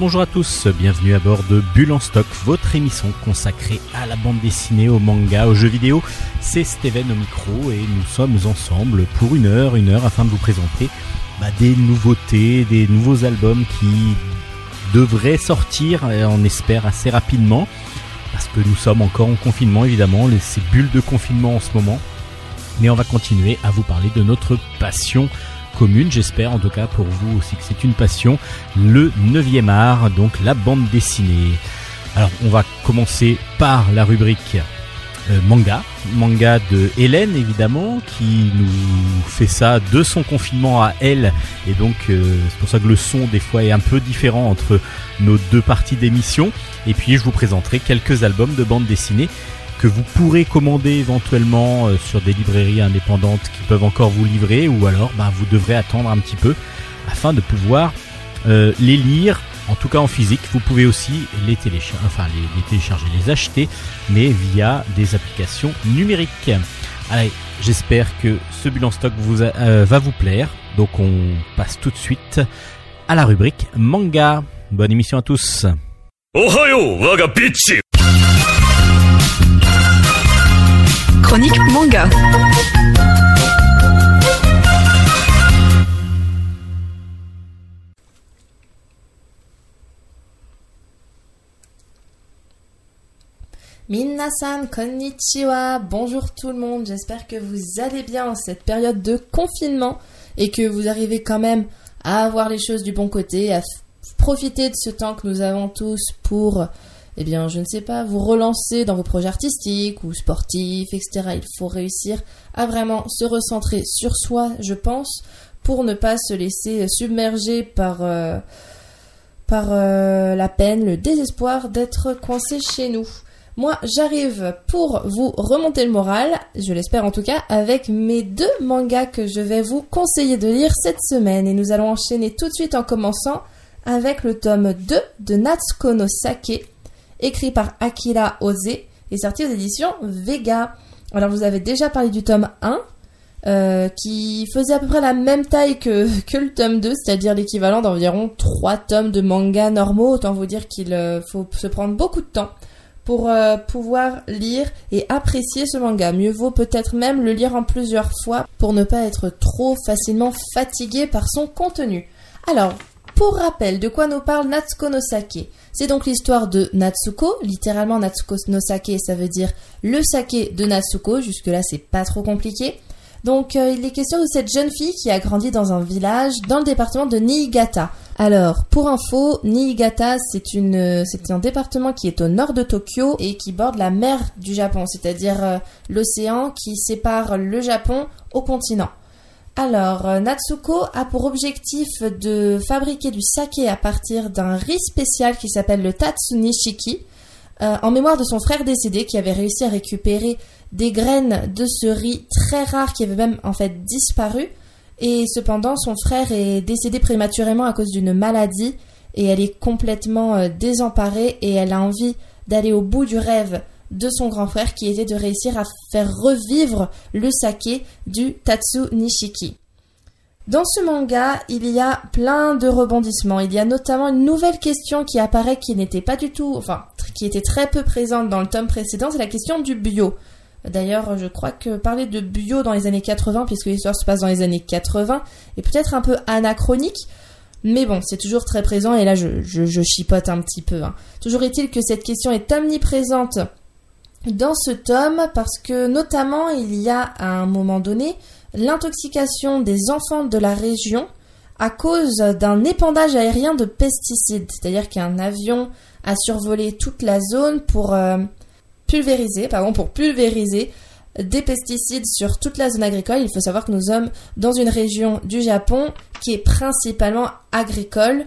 Bonjour à tous, bienvenue à bord de Bulle en stock, votre émission consacrée à la bande dessinée, au manga, aux jeux vidéo. C'est Steven au micro et nous sommes ensemble pour une heure, une heure afin de vous présenter bah, des nouveautés, des nouveaux albums qui devraient sortir, on espère assez rapidement, parce que nous sommes encore en confinement évidemment, ces bulles de confinement en ce moment. Mais on va continuer à vous parler de notre passion j'espère en tout cas pour vous aussi que c'est une passion, le 9e art, donc la bande dessinée. Alors on va commencer par la rubrique euh, manga, manga de Hélène évidemment, qui nous fait ça de son confinement à elle, et donc euh, c'est pour ça que le son des fois est un peu différent entre nos deux parties d'émission. Et puis je vous présenterai quelques albums de bande dessinée que vous pourrez commander éventuellement euh, sur des librairies indépendantes qui peuvent encore vous livrer ou alors bah, vous devrez attendre un petit peu afin de pouvoir euh, les lire en tout cas en physique. Vous pouvez aussi les télécharger enfin les, télécharger les acheter mais via des applications numériques. Allez j'espère que ce bilan stock vous euh, va vous plaire. Donc on passe tout de suite à la rubrique manga. Bonne émission à tous chronique manga. Minasan konnichiwa, bonjour tout le monde, j'espère que vous allez bien en cette période de confinement et que vous arrivez quand même à avoir les choses du bon côté, à profiter de ce temps que nous avons tous pour eh bien, je ne sais pas, vous relancer dans vos projets artistiques ou sportifs, etc. Il faut réussir à vraiment se recentrer sur soi, je pense, pour ne pas se laisser submerger par, euh, euh, la peine, le désespoir d'être coincé chez nous. Moi, j'arrive pour vous remonter le moral, je l'espère en tout cas, avec mes deux mangas que je vais vous conseiller de lire cette semaine. Et nous allons enchaîner tout de suite en commençant avec le tome 2 de Natsuko no Sake, écrit par Akira Ose et sorti aux éditions Vega. Alors vous avez déjà parlé du tome 1, euh, qui faisait à peu près la même taille que, que le tome 2, c'est-à-dire l'équivalent d'environ 3 tomes de manga normaux. Autant vous dire qu'il euh, faut se prendre beaucoup de temps pour euh, pouvoir lire et apprécier ce manga. Mieux vaut peut-être même le lire en plusieurs fois pour ne pas être trop facilement fatigué par son contenu. Alors, pour rappel, de quoi nous parle Natsuko no Sake c'est donc l'histoire de Natsuko, littéralement Natsuko no Sake, ça veut dire le saké de Natsuko, jusque-là c'est pas trop compliqué. Donc euh, il est question de cette jeune fille qui a grandi dans un village dans le département de Niigata. Alors, pour info, Niigata, c'est c'est un département qui est au nord de Tokyo et qui borde la mer du Japon, c'est-à-dire euh, l'océan qui sépare le Japon au continent. Alors, euh, Natsuko a pour objectif de fabriquer du saké à partir d'un riz spécial qui s'appelle le Tatsunishiki, euh, en mémoire de son frère décédé qui avait réussi à récupérer des graines de ce riz très rare qui avait même en fait disparu. Et cependant, son frère est décédé prématurément à cause d'une maladie et elle est complètement euh, désemparée et elle a envie d'aller au bout du rêve de son grand frère qui était de réussir à faire revivre le saké du Tatsu Nishiki. Dans ce manga, il y a plein de rebondissements. Il y a notamment une nouvelle question qui apparaît qui n'était pas du tout, enfin, qui était très peu présente dans le tome précédent, c'est la question du bio. D'ailleurs, je crois que parler de bio dans les années 80, puisque l'histoire se passe dans les années 80, est peut-être un peu anachronique, mais bon, c'est toujours très présent et là je, chipote un petit peu. Hein. Toujours est-il que cette question est omniprésente dans ce tome parce que notamment il y a à un moment donné l'intoxication des enfants de la région à cause d'un épandage aérien de pesticides, c'est-à-dire qu'un avion a survolé toute la zone pour euh, pulvériser, pardon, pour pulvériser des pesticides sur toute la zone agricole. Il faut savoir que nous sommes dans une région du Japon qui est principalement agricole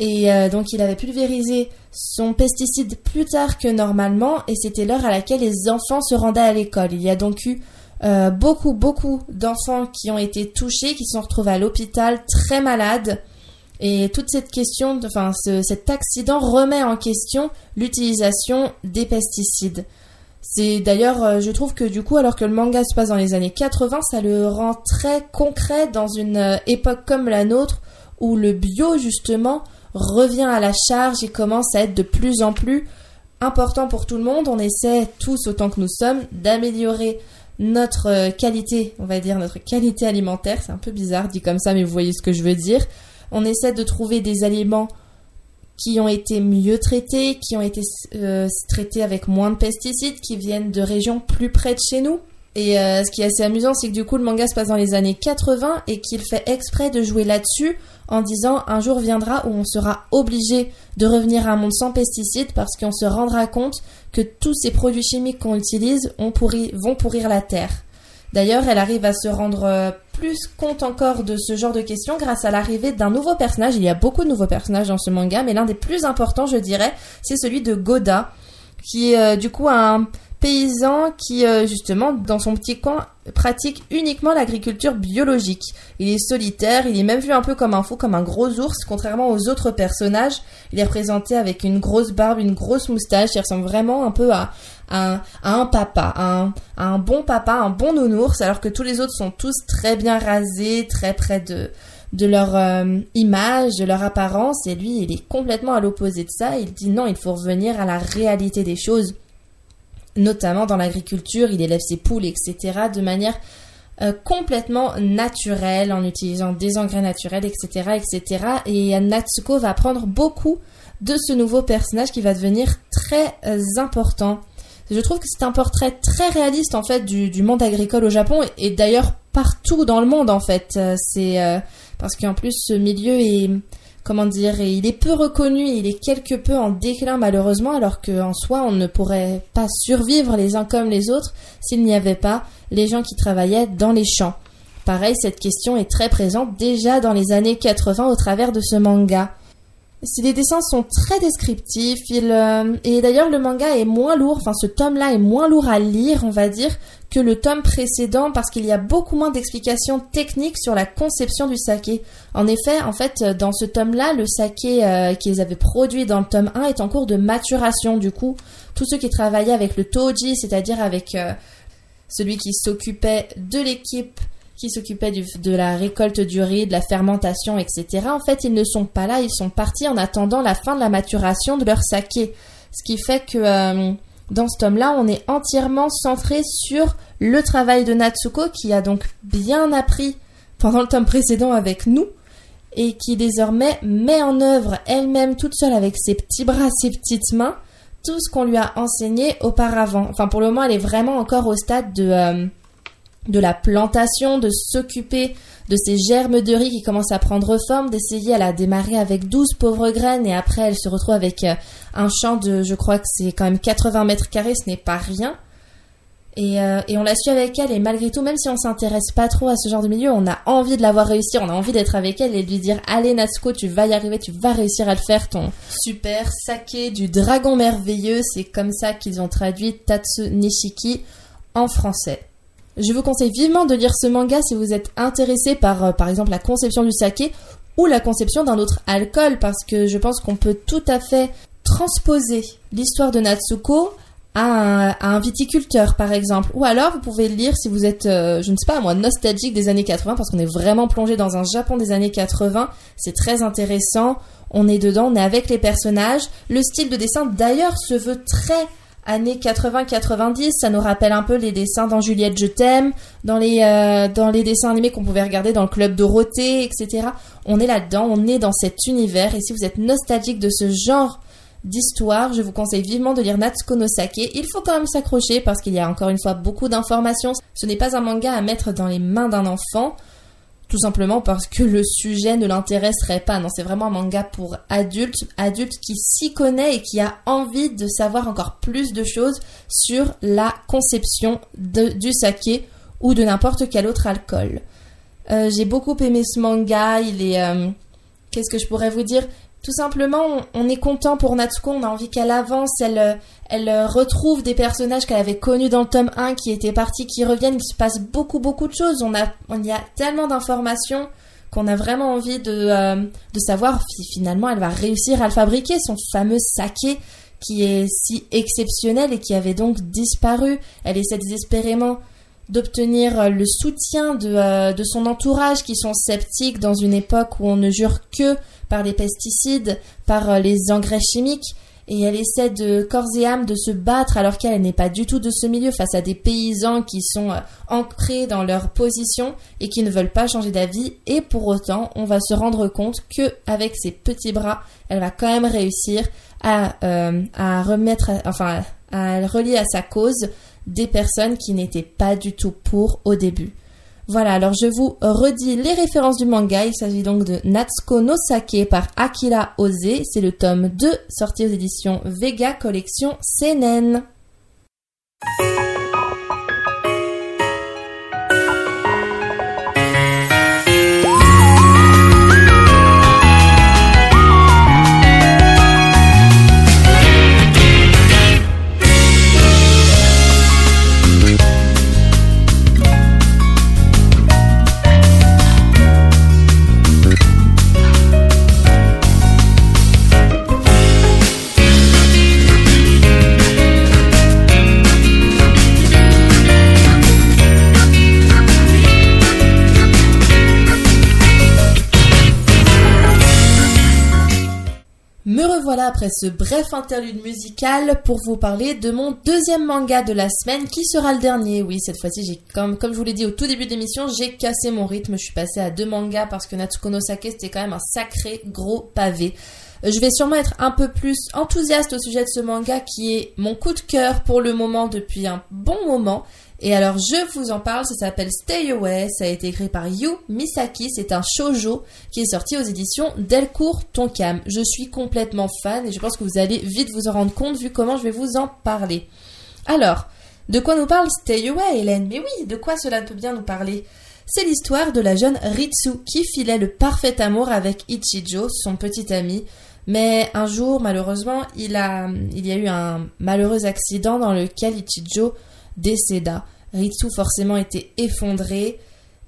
et euh, donc il avait pulvérisé son pesticide plus tard que normalement et c'était l'heure à laquelle les enfants se rendaient à l'école. Il y a donc eu euh, beaucoup, beaucoup d'enfants qui ont été touchés, qui se sont retrouvés à l'hôpital très malades. Et toute cette question, enfin cet accident remet en question l'utilisation des pesticides. C'est d'ailleurs, euh, je trouve que du coup, alors que le manga se passe dans les années 80, ça le rend très concret dans une époque comme la nôtre où le bio justement revient à la charge et commence à être de plus en plus important pour tout le monde. On essaie tous autant que nous sommes d'améliorer notre euh, qualité, on va dire notre qualité alimentaire. C'est un peu bizarre dit comme ça, mais vous voyez ce que je veux dire. On essaie de trouver des aliments qui ont été mieux traités, qui ont été euh, traités avec moins de pesticides, qui viennent de régions plus près de chez nous. Et euh, ce qui est assez amusant, c'est que du coup, le manga se passe dans les années 80 et qu'il fait exprès de jouer là-dessus en disant un jour viendra où on sera obligé de revenir à un monde sans pesticides parce qu'on se rendra compte que tous ces produits chimiques qu'on utilise vont pourrir la terre. D'ailleurs, elle arrive à se rendre euh, plus compte encore de ce genre de questions grâce à l'arrivée d'un nouveau personnage. Il y a beaucoup de nouveaux personnages dans ce manga, mais l'un des plus importants, je dirais, c'est celui de Goda, qui euh, du coup un paysan qui, euh, justement, dans son petit coin, pratique uniquement l'agriculture biologique. Il est solitaire, il est même vu un peu comme un fou, comme un gros ours, contrairement aux autres personnages. Il est représenté avec une grosse barbe, une grosse moustache, il ressemble vraiment un peu à, à, un papa, à un, bon papa, un bon nounours, alors que tous les autres sont tous très bien rasés, très près de, de leur euh, image, de leur apparence, et lui, il est complètement à l'opposé de ça. Il dit non, il faut revenir à la réalité des choses notamment dans l'agriculture, il élève ses poules, etc., de manière euh, complètement naturelle, en utilisant des engrais naturels, etc., etc. Et Natsuko va apprendre beaucoup de ce nouveau personnage qui va devenir très euh, important. Je trouve que c'est un portrait très réaliste en fait du, monde agricole au Japon et, d'ailleurs partout dans le monde en fait. Euh, c'est parce qu'en plus ce milieu est comment dire, il est peu reconnu, il est quelque peu en déclin malheureusement, alors qu'en soi on ne pourrait pas survivre les uns comme les autres s'il n'y avait pas les gens qui travaillaient dans les champs. Pareil, cette question est très présente déjà dans les années 80 au travers de ce manga. Les dessins sont très descriptifs, euh, et d'ailleurs le manga est moins lourd, enfin ce tome-là est moins lourd à lire, on va dire, que le tome précédent parce qu'il y a beaucoup moins d'explications techniques sur la conception du saké. En effet, en fait, dans ce tome-là, le saké euh, qu'ils avaient produit dans le tome 1 est en cours de maturation. Du coup, tous ceux qui travaillaient avec le toji, c'est-à-dire avec euh, celui qui s'occupait de l'équipe qui s'occupait de la récolte du riz, de la fermentation, etc. En fait, ils ne sont pas là, ils sont partis en attendant la fin de la maturation de leur saké. Ce qui fait que euh, dans ce tome-là, on est entièrement centré sur le travail de Natsuko qui a donc bien appris pendant le tome précédent avec nous et qui désormais met en œuvre elle-même toute seule avec ses petits bras, ses petites mains, tout ce qu'on lui a enseigné auparavant. Enfin, pour le moment, elle est vraiment encore au stade de, euh, la plantation, de s'occuper de ces germes de riz qui commencent à prendre forme, d'essayer. Elle a démarré avec 12 pauvres graines et après elle se retrouve avec euh, un champ de, je crois que c'est quand même 80 mètres carrés, ce n'est pas rien. Et, euh, on la suit avec elle et malgré tout, même si on s'intéresse pas trop à ce genre de milieu, on a envie de la voir réussir, on a envie d'être avec elle et de lui dire allez Natsuko, tu vas y arriver, tu vas réussir à le faire, ton super saké du dragon merveilleux. C'est comme ça qu'ils ont traduit Tatsu Nishiki en français. Je vous conseille vivement de lire ce manga si vous êtes intéressé par, euh, par exemple, la conception du saké ou la conception d'un autre alcool, parce que je pense qu'on peut tout à fait transposer l'histoire de Natsuko à un, viticulteur, par exemple. Ou alors, vous pouvez le lire si vous êtes, euh, je ne sais pas moi, nostalgique des années 80, parce qu'on est vraiment plongé dans un Japon des années 80. C'est très intéressant. On est dedans, on est avec les personnages. Le style de dessin, d'ailleurs, se veut très années 80-90, ça nous rappelle un peu les dessins dans Juliette Je t'aime, dans les euh, dans les dessins animés qu'on pouvait regarder dans le club Dorothée, etc. On est là-dedans, on est dans cet univers et si vous êtes nostalgique de ce genre d'histoire, je vous conseille vivement de lire Natsuko no Sake. Il faut quand même s'accrocher parce qu'il y a encore une fois beaucoup d'informations. Ce n'est pas un manga à mettre dans les mains d'un enfant tout simplement parce que le sujet ne l'intéresserait pas. Non, c'est vraiment un manga pour adultes, adultes qui s'y connaît et qui a envie de savoir encore plus de choses sur la conception du saké ou de n'importe quel autre alcool. Euh, j'ai beaucoup aimé ce manga. Il est, euh, qu'est-ce que je pourrais vous dire? Tout simplement, on, est content pour Natsuko, on a envie qu'elle avance, elle, elle retrouve des personnages qu'elle avait connus dans le tome 1 qui étaient partis, qui reviennent, il se passe beaucoup beaucoup de choses, on, a, on y a tellement d'informations qu'on a vraiment envie de, euh, de savoir si finalement elle va réussir à le fabriquer, son fameux saké qui est si exceptionnel et qui avait donc disparu. Elle essaie désespérément d'obtenir le soutien de, de son entourage qui sont sceptiques dans une époque où on ne jure que par les pesticides, par les engrais chimiques et elle essaie de corps et âme de se battre alors qu'elle n'est pas du tout de ce milieu face à des paysans qui sont euh, ancrés dans leur position et qui ne veulent pas changer d'avis et pour autant on va se rendre compte que avec ses petits bras elle va quand même réussir à, euh, à remettre enfin à relier à sa cause des personnes qui n'étaient pas du tout pour au début. Voilà, alors je vous redis les références du manga. Il s'agit donc de Natsuko no Sake par Akira Oze. C'est le tome 2 sorti aux éditions Vega Collection Seinen. Voilà après ce bref interlude musical pour vous parler de mon deuxième manga de la semaine qui sera le dernier. Oui, cette fois-ci, j'ai comme, comme je vous l'ai dit au tout début de l'émission, j'ai cassé mon rythme. Je suis passée à deux mangas parce que Natsuko no Sake c'était quand même un sacré gros pavé. Euh, je vais sûrement être un peu plus enthousiaste au sujet de ce manga qui est mon coup de cœur pour le moment depuis un bon moment et alors, je vous en parle, ça s'appelle Stay Away, ça a été écrit par Yu Misaki, c'est un shoujo qui est sorti aux éditions Delcourt Tonkam. Je suis complètement fan et je pense que vous allez vite vous en rendre compte vu comment je vais vous en parler. Alors, de quoi nous parle Stay Away, Hélène? Mais oui, de quoi cela peut bien nous parler? C'est l'histoire de la jeune Ritsu qui filait le parfait amour avec Ichijo, son petit ami. Mais un jour, malheureusement, il, a, il y a eu un malheureux accident dans lequel Ichijo décéda. Ritsu forcément était effondré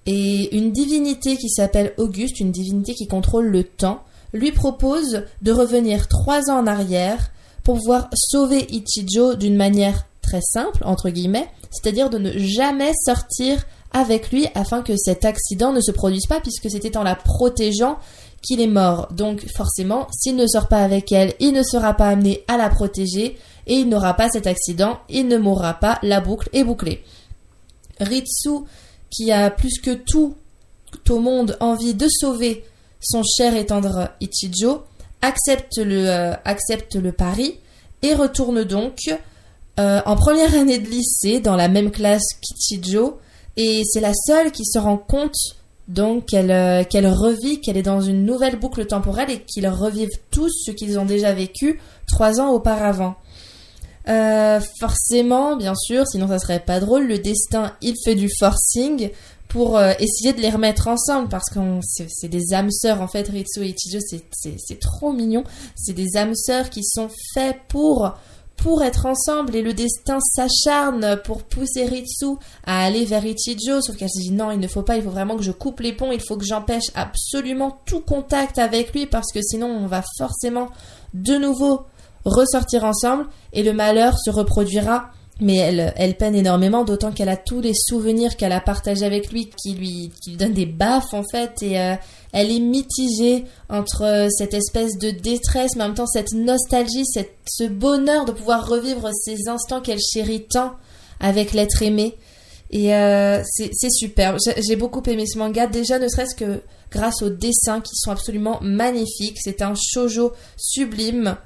et une divinité qui s'appelle Auguste, une divinité qui contrôle le temps, lui propose de revenir trois ans en arrière pour pouvoir sauver Ichijo d'une manière très simple, entre guillemets, c'est-à-dire de ne jamais sortir avec lui afin que cet accident ne se produise pas puisque c'était en la protégeant qu'il est mort. Donc forcément, s'il ne sort pas avec elle, il ne sera pas amené à la protéger et il n'aura pas cet accident, il ne mourra pas, la boucle est bouclée. Ritsu, qui a plus que tout au monde envie de sauver son cher et tendre Ichijo, accepte le, euh, accepte le pari et retourne donc euh, en première année de lycée dans la même classe qu'Ichijo et c'est la seule qui se rend compte donc euh, qu'elle revit, qu'elle est dans une nouvelle boucle temporelle et qu'ils revivent tous ce qu'ils ont déjà vécu trois ans auparavant. Euh, forcément, bien sûr, sinon ça serait pas drôle, le destin, il fait du forcing pour euh, essayer de les remettre ensemble parce que c'est des âmes sœurs en fait, Ritsu et Ichijo, c'est trop mignon. C'est des âmes sœurs qui sont faits pour pour être ensemble et le destin s'acharne pour pousser Ritsu à aller vers Ichijo, sauf qu'elle se dit non, il ne faut pas, il faut vraiment que je coupe les ponts, il faut que j'empêche absolument tout contact avec lui parce que sinon on va forcément de nouveau ressortir ensemble et le malheur se reproduira. Mais elle, elle peine énormément, d'autant qu'elle a tous les souvenirs qu'elle a partagés avec lui, qui lui, qui lui donnent des baffes en fait, et euh, elle est mitigée entre cette espèce de détresse, mais en même temps cette nostalgie, cette, ce bonheur de pouvoir revivre ces instants qu'elle chérit tant avec l'être aimé. Et euh, c'est superbe. J'ai beaucoup aimé ce manga, déjà ne serait-ce que grâce aux dessins qui sont absolument magnifiques. C'est un shojo sublime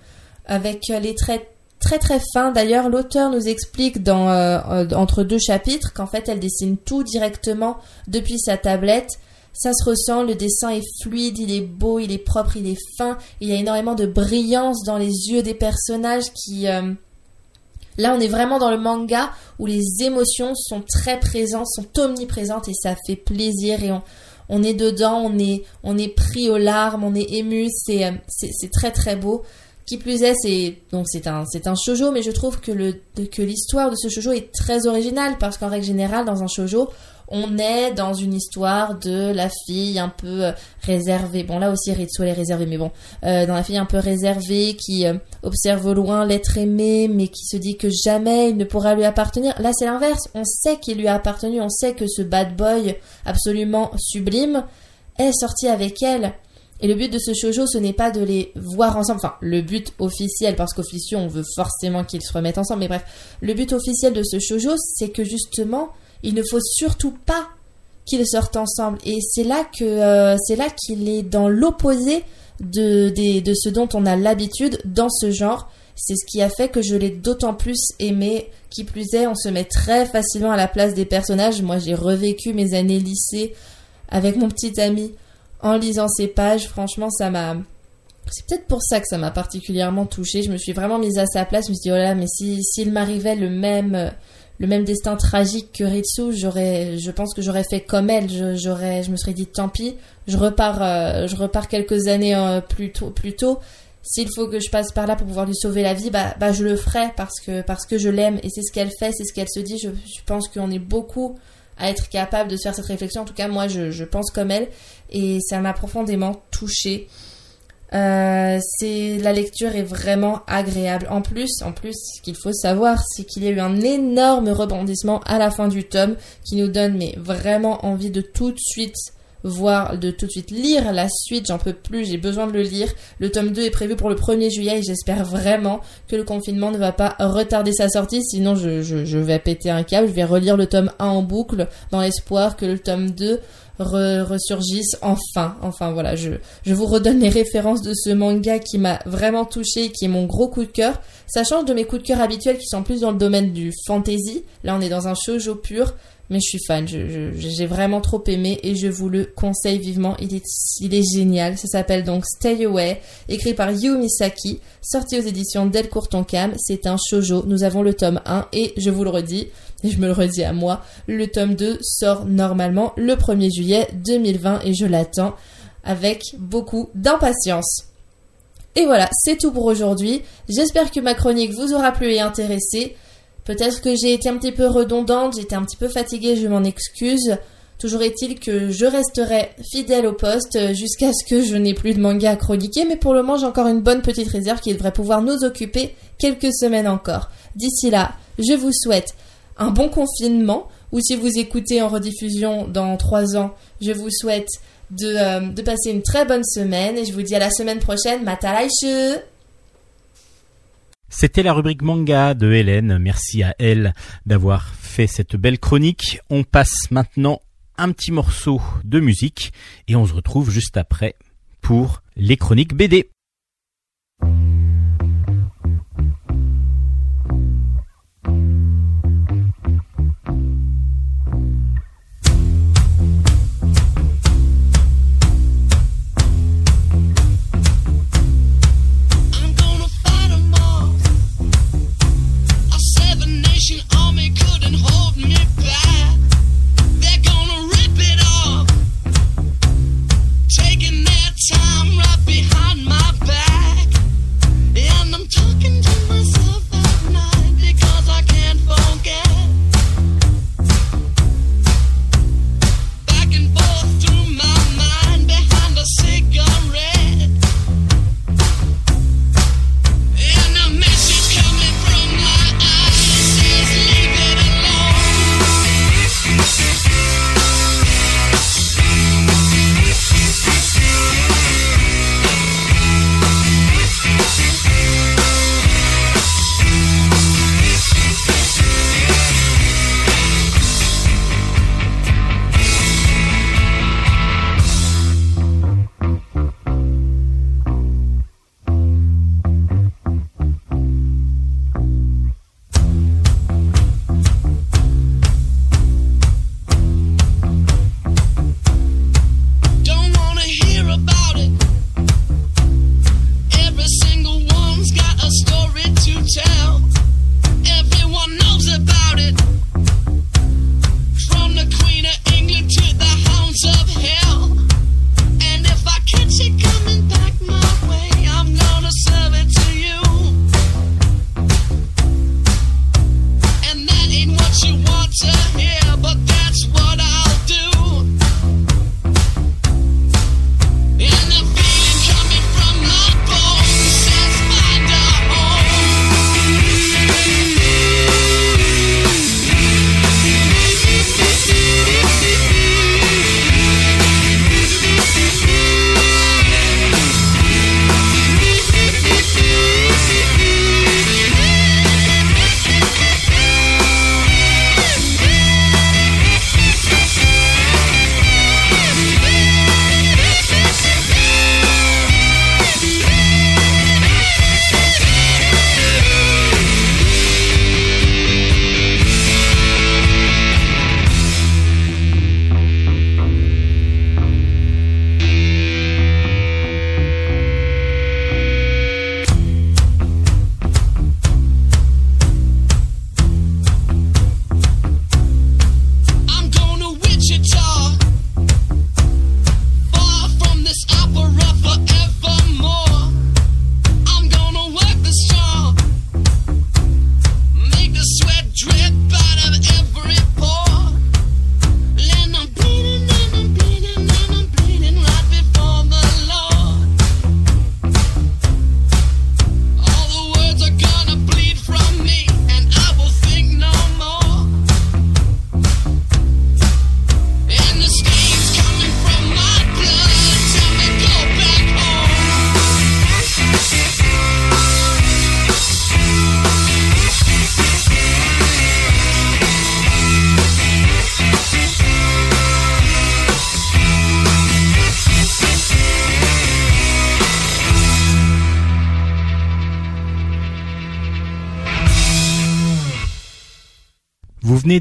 avec euh, les traits très très fins. D'ailleurs, l'auteur nous explique dans, euh, euh, entre deux chapitres qu'en fait elle dessine tout directement depuis sa tablette. Ça se ressent, le dessin est fluide, il est beau, il est propre, il est fin. Il y a énormément de brillance dans les yeux des personnages qui... Là, on est vraiment dans le manga où les émotions sont très présentes, sont omniprésentes et ça fait plaisir et on, on est dedans, on est, on est pris aux larmes, on est ému, c'est, c'est très très beau. Qui plus est, c'est donc c'est un c'est un shojo, mais je trouve que le que l'histoire de ce shojo est très originale parce qu'en règle générale, dans un shojo, on est dans une histoire de la fille un peu euh, réservée. Bon, là aussi, Ritsu, est réservée, mais bon, euh, dans la fille un peu réservée qui euh, observe au loin l'être aimé, mais qui se dit que jamais il ne pourra lui appartenir. Là, c'est l'inverse. On sait qu'il lui a appartenu, on sait que ce bad boy absolument sublime est sorti avec elle. Et le but de ce shoujo, ce n'est pas de les voir ensemble. Enfin, le but officiel, parce qu'officieux, on veut forcément qu'ils se remettent ensemble. Mais bref, le but officiel de ce shoujo, c'est que justement, il ne faut surtout pas qu'ils sortent ensemble. Et c'est là que euh, c'est là qu'il est dans l'opposé de, de ce dont on a l'habitude dans ce genre. C'est ce qui a fait que je l'ai d'autant plus aimé. Qui plus est, on se met très facilement à la place des personnages. Moi, j'ai revécu mes années lycée avec mon petit ami en lisant ces pages. Franchement, ça m'a c'est peut-être pour ça que ça m'a particulièrement touchée. Je me suis vraiment mise à sa place. Je me suis dit, oh là, mais si s'il m'arrivait le même le même destin tragique que Ritsu, j'aurais, je pense que j'aurais fait comme elle. Je, j'aurais, je me serais dit tant pis, je repars, euh, je repars quelques années euh, plus tôt, plus tôt. S'il faut que je passe par là pour pouvoir lui sauver la vie, bah, bah je le ferai parce que parce que je l'aime et c'est ce qu'elle fait, c'est ce qu'elle se dit. Je, pense qu'on est beaucoup à être capable de se faire cette réflexion. En tout cas, moi, je pense comme elle et ça m'a profondément touchée. Euh, la lecture est vraiment agréable. En plus, en plus, ce qu'il faut savoir, c'est qu'il y a eu un énorme rebondissement à la fin du tome qui nous donne vraiment envie de tout de suite voir, de tout de suite lire la suite. J'en peux plus, j'ai besoin de le lire. Le tome 2 est prévu pour le 1er juillet et j'espère vraiment que le confinement ne va pas retarder sa sortie. Sinon, je, je, je vais péter un câble. Je vais relire le tome 1 en boucle dans l'espoir que le tome 2 ressurgissent enfin. Enfin voilà, je, je vous redonne les références de ce manga qui m'a vraiment touché, qui est mon gros coup de cœur. Ça change de mes coups de cœur habituels qui sont plus dans le domaine du fantasy. Là, on est dans un shoujo pur mais je suis fan, j'ai vraiment trop aimé et je vous le conseille vivement. Il est, génial. Ça s'appelle donc Stay Away, écrit par Yu Misaki, sorti aux éditions Delcourt Tonkam. C'est un shoujo. Nous avons le tome 1 et je vous le redis, et je me le redis à moi, le tome 2 sort normalement le 1er juillet 2020 et je l'attends avec beaucoup d'impatience. Et voilà, c'est tout pour aujourd'hui. J'espère que ma chronique vous aura plu et intéressé. Peut-être que j'ai été un petit peu redondante, j'étais un petit peu fatiguée, je m'en excuse. Toujours est-il que je resterai fidèle au poste jusqu'à ce que je n'ai plus de manga à chroniquer, mais pour le moment j'ai encore une bonne petite réserve qui devrait pouvoir nous occuper quelques semaines encore. D'ici là, je vous souhaite un bon confinement, ou si vous écoutez en rediffusion dans trois ans, je vous souhaite de, euh, de passer une très bonne semaine et je vous dis à la semaine prochaine. Matalaishu c'était la rubrique manga de Hélène. Merci à elle d'avoir fait cette belle chronique. On passe maintenant un petit morceau de musique et on se retrouve juste après pour les chroniques BD.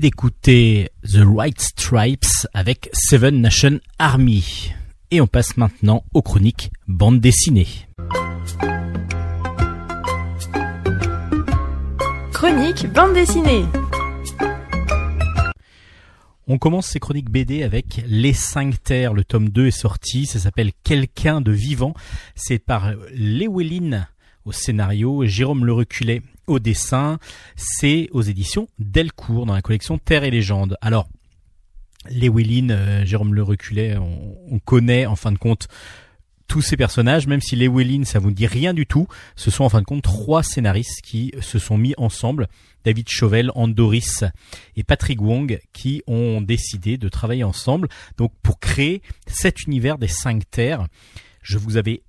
D'écouter The White Stripes avec Seven Nation Army. Et on passe maintenant aux chroniques bande dessinée. Chronique bande dessinée. On commence ces chroniques BD avec Les Cinq Terres. Le tome 2 est sorti. Ça s'appelle Quelqu'un de vivant. C'est par Lewelyn au scénario et Jérôme Le Reculet au dessin. C'est aux éditions Delcourt dans la collection Terre et Légende. Alors, Lewelyn, euh, Jérôme Le Reculet, on, connaît en fin de compte tous ces personnages, même si Lewelyn, ça vous dit rien du tout, ce sont en fin de compte trois scénaristes qui se sont mis ensemble, David Chauvel, Andoris et Patrick Wong, qui ont décidé de travailler ensemble, donc pour créer cet univers des cinq terres. Je vous avais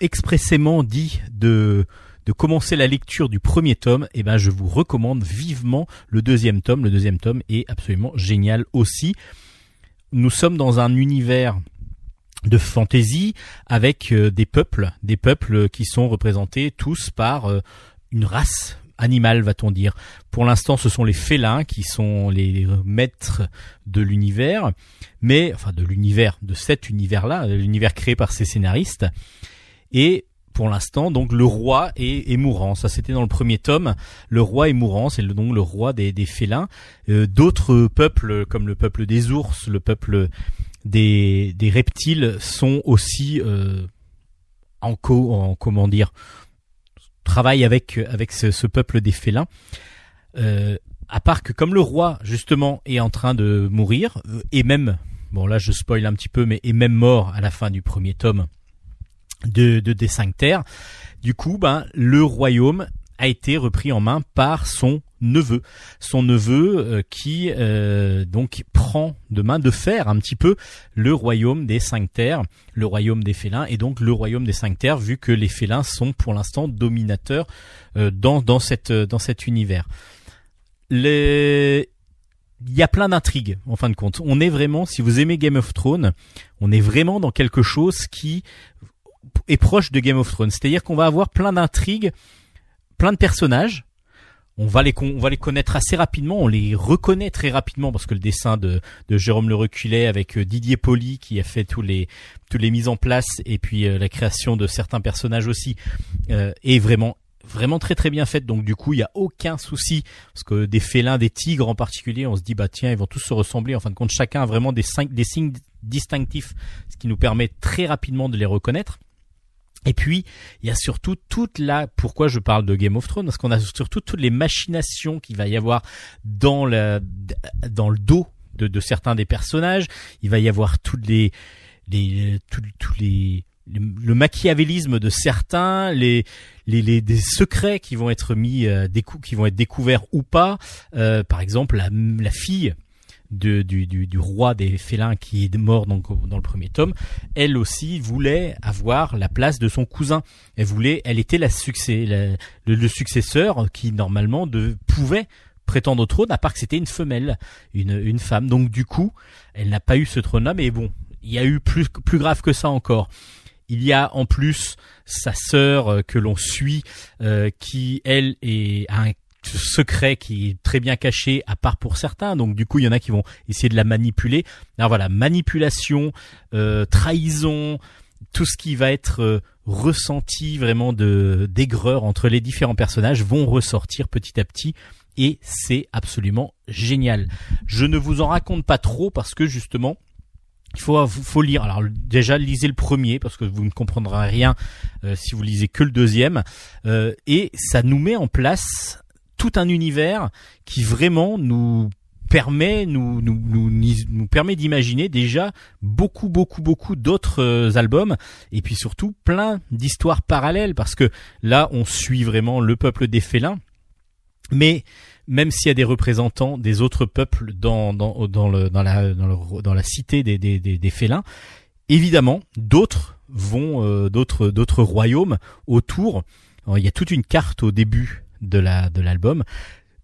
expressément dit de de commencer la lecture du premier tome, eh ben je vous recommande vivement le deuxième tome. Le deuxième tome est absolument génial aussi. Nous sommes dans un univers de fantaisie avec euh, des peuples, des peuples qui sont représentés tous par euh, une race animale, va-t-on dire. Pour l'instant, ce sont les félins qui sont les maîtres de l'univers, mais enfin de l'univers, de cet univers-là, l'univers créé par ces scénaristes. Et pour l'instant, donc le roi est, mourant. Ça, c'était dans le premier tome. Le roi est mourant, c'est donc le roi des, félins. Euh, d'autres peuples, comme le peuple des ours, le peuple des, reptiles sont aussi euh, en, co, en comment dire travaillent avec avec ce, peuple des félins. Euh, à part que comme le roi justement est en train de mourir et même bon là je spoil un petit peu mais est même mort à la fin du premier tome de, de des cinq terres. Du coup ben le royaume a été repris en main par son neveu, son neveu euh, qui euh, donc prend de main de fer un petit peu le royaume des cinq terres, le royaume des félins et donc le royaume des cinq terres vu que les félins sont pour l'instant dominateurs euh, dans dans cette dans cet univers. Il y a plein d'intrigues en fin de compte. On est vraiment, si vous aimez Game of Thrones, on est vraiment dans quelque chose qui est proche de Game of Thrones. C'est-à-dire qu'on va avoir plein d'intrigues, plein de personnages, on va les on va les connaître assez rapidement, on les reconnaît très rapidement parce que le dessin de, de Jérôme Le Reculet avec euh, Didier Poli qui a fait tous les toutes les mises en place et puis euh, la création de certains personnages aussi euh, est vraiment vraiment très très bien faite. Donc du coup il y a aucun souci parce que des félins des tigres en particulier on se dit bah tiens ils vont tous se ressembler. En fin de compte chacun a vraiment des, des signes distinctifs ce qui nous permet très rapidement de les reconnaître et puis, il y a surtout toute la, pourquoi je parle de Game of Thrones, parce qu'on a surtout toutes les machinations qu'il va y avoir dans le, dans le dos de, de, certains des personnages. Il va y avoir toutes les, les, tous, les, le machiavélisme de certains, les, les, les, des secrets qui vont être mis, euh, des coups qui vont être découverts ou pas. Euh, par exemple, la, la fille du, du, du, roi des félins qui est mort donc dans le premier tome, elle aussi voulait avoir la place de son cousin. Elle voulait, elle était la succès, le, successeur qui normalement de, pouvait prétendre au trône, à part que c'était une femelle, une, une femme. Donc du coup, elle n'a pas eu ce trône-là, mais bon, il y a eu plus, plus grave que ça encore. Il y a en plus sa sœur euh, que l'on suit, euh, qui elle est un secret qui est très bien caché à part pour certains donc du coup il y en a qui vont essayer de la manipuler alors voilà manipulation euh, trahison tout ce qui va être euh, ressenti vraiment de d'aigreur entre les différents personnages vont ressortir petit à petit et c'est absolument génial je ne vous en raconte pas trop parce que justement il faut, faut lire. Alors déjà, lisez le premier parce que vous ne comprendrez rien euh, si vous lisez que le deuxième. et ça nous met en place tout un univers qui vraiment nous permet nous nous nous, nous permet d'imaginer déjà beaucoup beaucoup beaucoup d'autres euh, albums et puis surtout plein d'histoires parallèles parce que là on suit vraiment le peuple des félins. Mais même s'il y a des représentants des autres peuples dans dans le dans la dans, la cité des des, des, des félins évidemment d'autres vont euh, d'autres d'autres royaumes autour. Il y a toute une carte au début de la de l'album.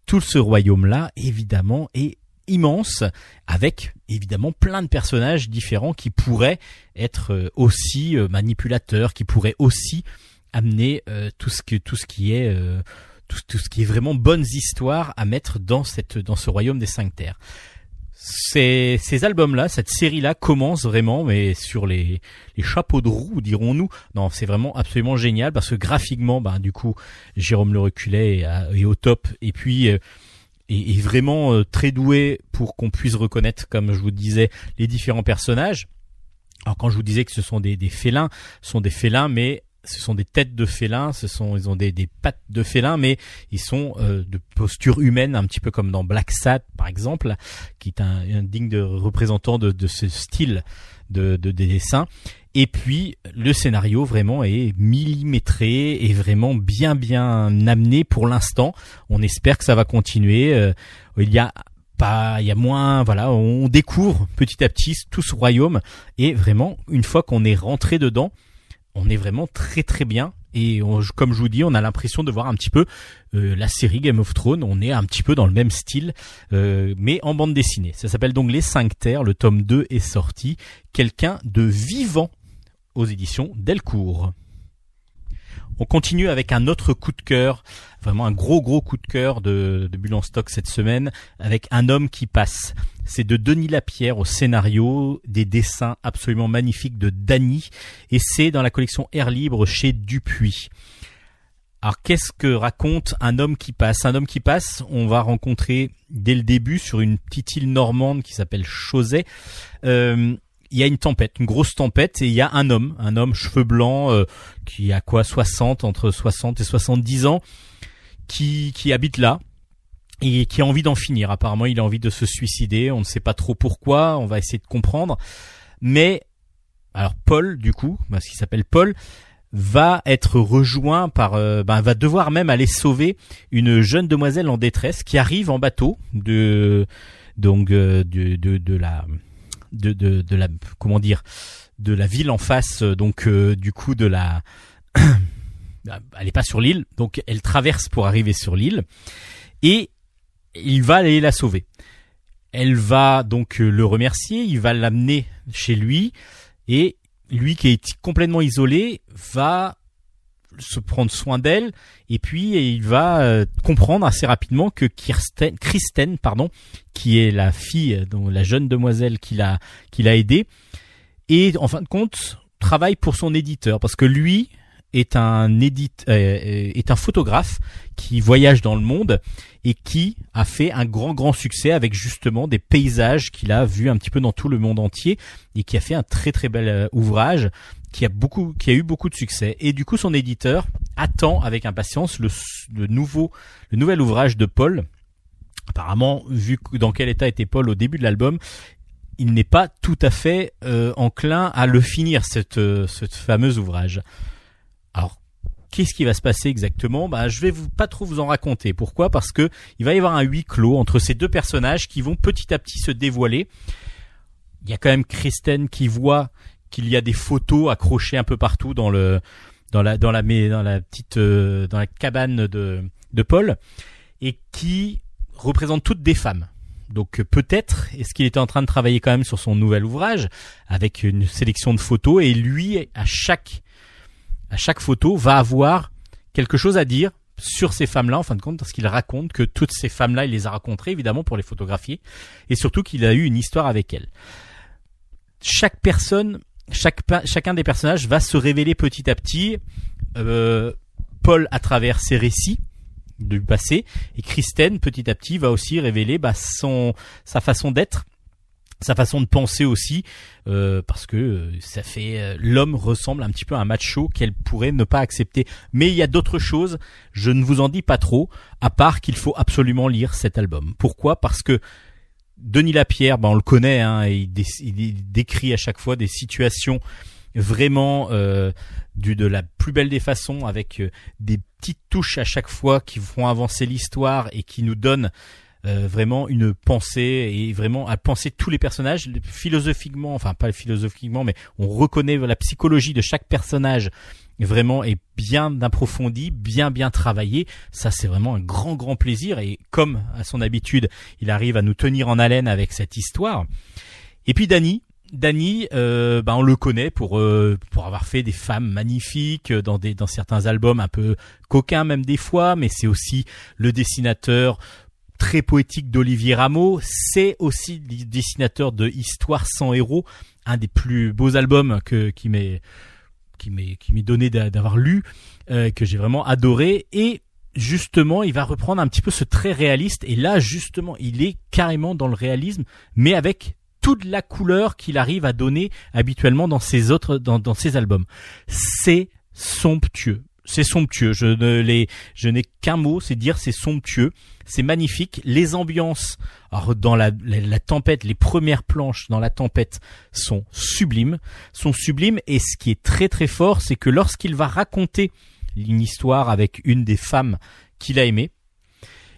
Tout ce royaume là, évidemment, est immense avec évidemment plein de personnages différents qui pourraient être euh, aussi euh, manipulateurs, qui pourraient aussi amener euh, tout ce que tout ce qui est tout ce qui est vraiment bonnes histoires à mettre dans cette dans ce royaume des cinq terres ces, ces albums-là, cette série-là commence vraiment, mais sur les, les chapeaux de roue, dirons-nous. Non, c'est vraiment absolument génial parce que graphiquement, ben du coup, Jérôme Le Reculet est, au top. Et puis, euh, est, vraiment euh, très doué pour qu'on puisse reconnaître, comme je vous disais, les différents personnages. Alors quand je vous disais que ce sont des, des félins, ce sont des félins, mais ce sont des têtes de félins, ce sont ils ont des, des pattes de félins, mais ils sont euh, de posture humaine, un petit peu comme dans Black Sad par exemple, qui est un, digne de représentant de, de ce style de, de. Et puis le scénario vraiment est millimétré et vraiment bien bien amené pour l'instant. On espère que ça va continuer. Euh, il y a pas, il y a moins, voilà, on découvre petit à petit tout ce royaume et vraiment une fois qu'on est rentré dedans, on est vraiment très très bien. Et comme je vous dis, on a l'impression de voir un petit peu euh, la série Game of Thrones. On est un petit peu dans le même style, euh, mais en bande dessinée. Ça s'appelle donc Les Cinq Terres. Le tome 2 est sorti. Quelqu'un de vivant aux éditions Delcourt. On continue avec un autre coup de cœur, vraiment un gros gros coup de cœur de, de Bulle en stock cette semaine, avec Un homme qui passe. C'est de Denis Lapierre au scénario, des dessins absolument magnifiques de Dany, et c'est dans la collection Air Libre chez Dupuis. Alors qu'est-ce que raconte un homme qui passe? Un homme qui passe, on va rencontrer dès le début sur une petite île normande qui s'appelle Chauzet. Euh, il y a une tempête, une grosse tempête, et il y a un homme, un homme cheveux blancs, euh, qui a quoi 60, entre 60 et 70 ans, qui, qui habite là, et qui a envie d'en finir. Apparemment, il a envie de se suicider, on ne sait pas trop pourquoi, on va essayer de comprendre. Mais, alors Paul, du coup, parce qu'il s'appelle Paul, va être rejoint par, euh, ben, va devoir même aller sauver une jeune demoiselle en détresse qui arrive en bateau de, donc, euh, de, de, de la de, de, la comment dire de la ville en face euh, donc euh, du coup de la elle est pas sur l'île donc elle traverse pour arriver sur l'île et il va aller la sauver. Elle va donc euh, le remercier il va l'amener chez lui et lui qui est complètement isolé va se prendre soin d'elle et puis il va euh, comprendre assez rapidement que Kirsten, Kristen pardon qui est la fille donc la jeune demoiselle qu'il a qu'il a aidé et en fin de compte travaille pour son éditeur parce que lui est un édit, euh, est un photographe qui voyage dans le monde et qui a fait un grand grand succès avec justement des paysages qu'il a vus un petit peu dans tout le monde entier et qui a fait un très très bel euh, ouvrage qui a beaucoup, qui a eu beaucoup de succès. Et du coup, son éditeur attend avec impatience le, nouveau, le nouvel ouvrage de Paul. Apparemment, vu dans quel état était Paul au début de l'album, il n'est pas tout à fait euh, enclin à le finir cette, euh, ce fameux ouvrage. Alors, qu'est-ce qui va se passer exactement? Bah, je vais pas trop vous en raconter. Pourquoi? Parce que il va y avoir un huis clos entre ces deux personnages qui vont petit à petit se dévoiler. Il y a quand même Kristen qui voit qu'il y a des photos accrochées un peu partout dans le dans la dans la dans la petite euh, dans la cabane de de Paul et qui représentent toutes des femmes. Donc peut-être est-ce qu'il était en train de travailler quand même sur son nouvel ouvrage avec une sélection de photos et lui à chaque à chaque photo va avoir quelque chose à dire sur ces femmes-là en fin de compte parce qu'il raconte que toutes ces femmes-là il les a rencontrées évidemment pour les photographier et surtout qu'il a eu une histoire avec elles. Chaque personne chaque, chacun des personnages va se révéler petit à petit. Euh, Paul à travers ses récits du passé et Kristen petit à petit va aussi révéler bah, son sa façon d'être sa façon de penser aussi euh, parce que euh, ça fait l'homme ressemble un petit peu à un macho qu'elle pourrait ne pas accepter. Mais il y a d'autres choses je ne vous en dis pas trop à part qu'il faut absolument lire cet album. Pourquoi? Parce que Denis Lapierre, ben on le connaît, hein, il, décrit à chaque fois des situations vraiment euh, du, de la plus belle des façons, avec euh, des petites touches à chaque fois qui font avancer l'histoire et qui nous donnent euh, vraiment une pensée et vraiment à penser tous les personnages philosophiquement, enfin pas philosophiquement, mais on reconnaît la psychologie de chaque personnage vraiment est bien approfondi, bien bien travaillé. Ça c'est vraiment un grand grand plaisir et comme à son habitude, il arrive à nous tenir en haleine avec cette histoire. Et puis Dany, Danny, euh, ben on le connaît pour euh, pour avoir fait des femmes magnifiques dans des dans certains albums un peu coquins même des fois, mais c'est aussi le dessinateur très poétique d'Olivier Rameau. C'est aussi le dessinateur de Histoire sans héros, un des plus beaux albums que qui m'est qui m'est qui m'est donné d'avoir lu, euh, que j'ai vraiment adoré et justement, il va reprendre un petit peu ce trait réaliste et là justement, il est carrément dans le réalisme mais avec toute la couleur qu'il arrive à donner habituellement dans ses autres dans, dans ses albums. C'est somptueux. C'est somptueux. Je ne les, je n'ai qu'un mot, c'est dire c'est somptueux. C'est magnifique. Les ambiances dans la, la, tempête, les premières planches dans la tempête sont sublimes, sont sublimes. Et ce qui est très très fort, c'est que lorsqu'il va raconter une histoire avec une des femmes qu'il a aimées,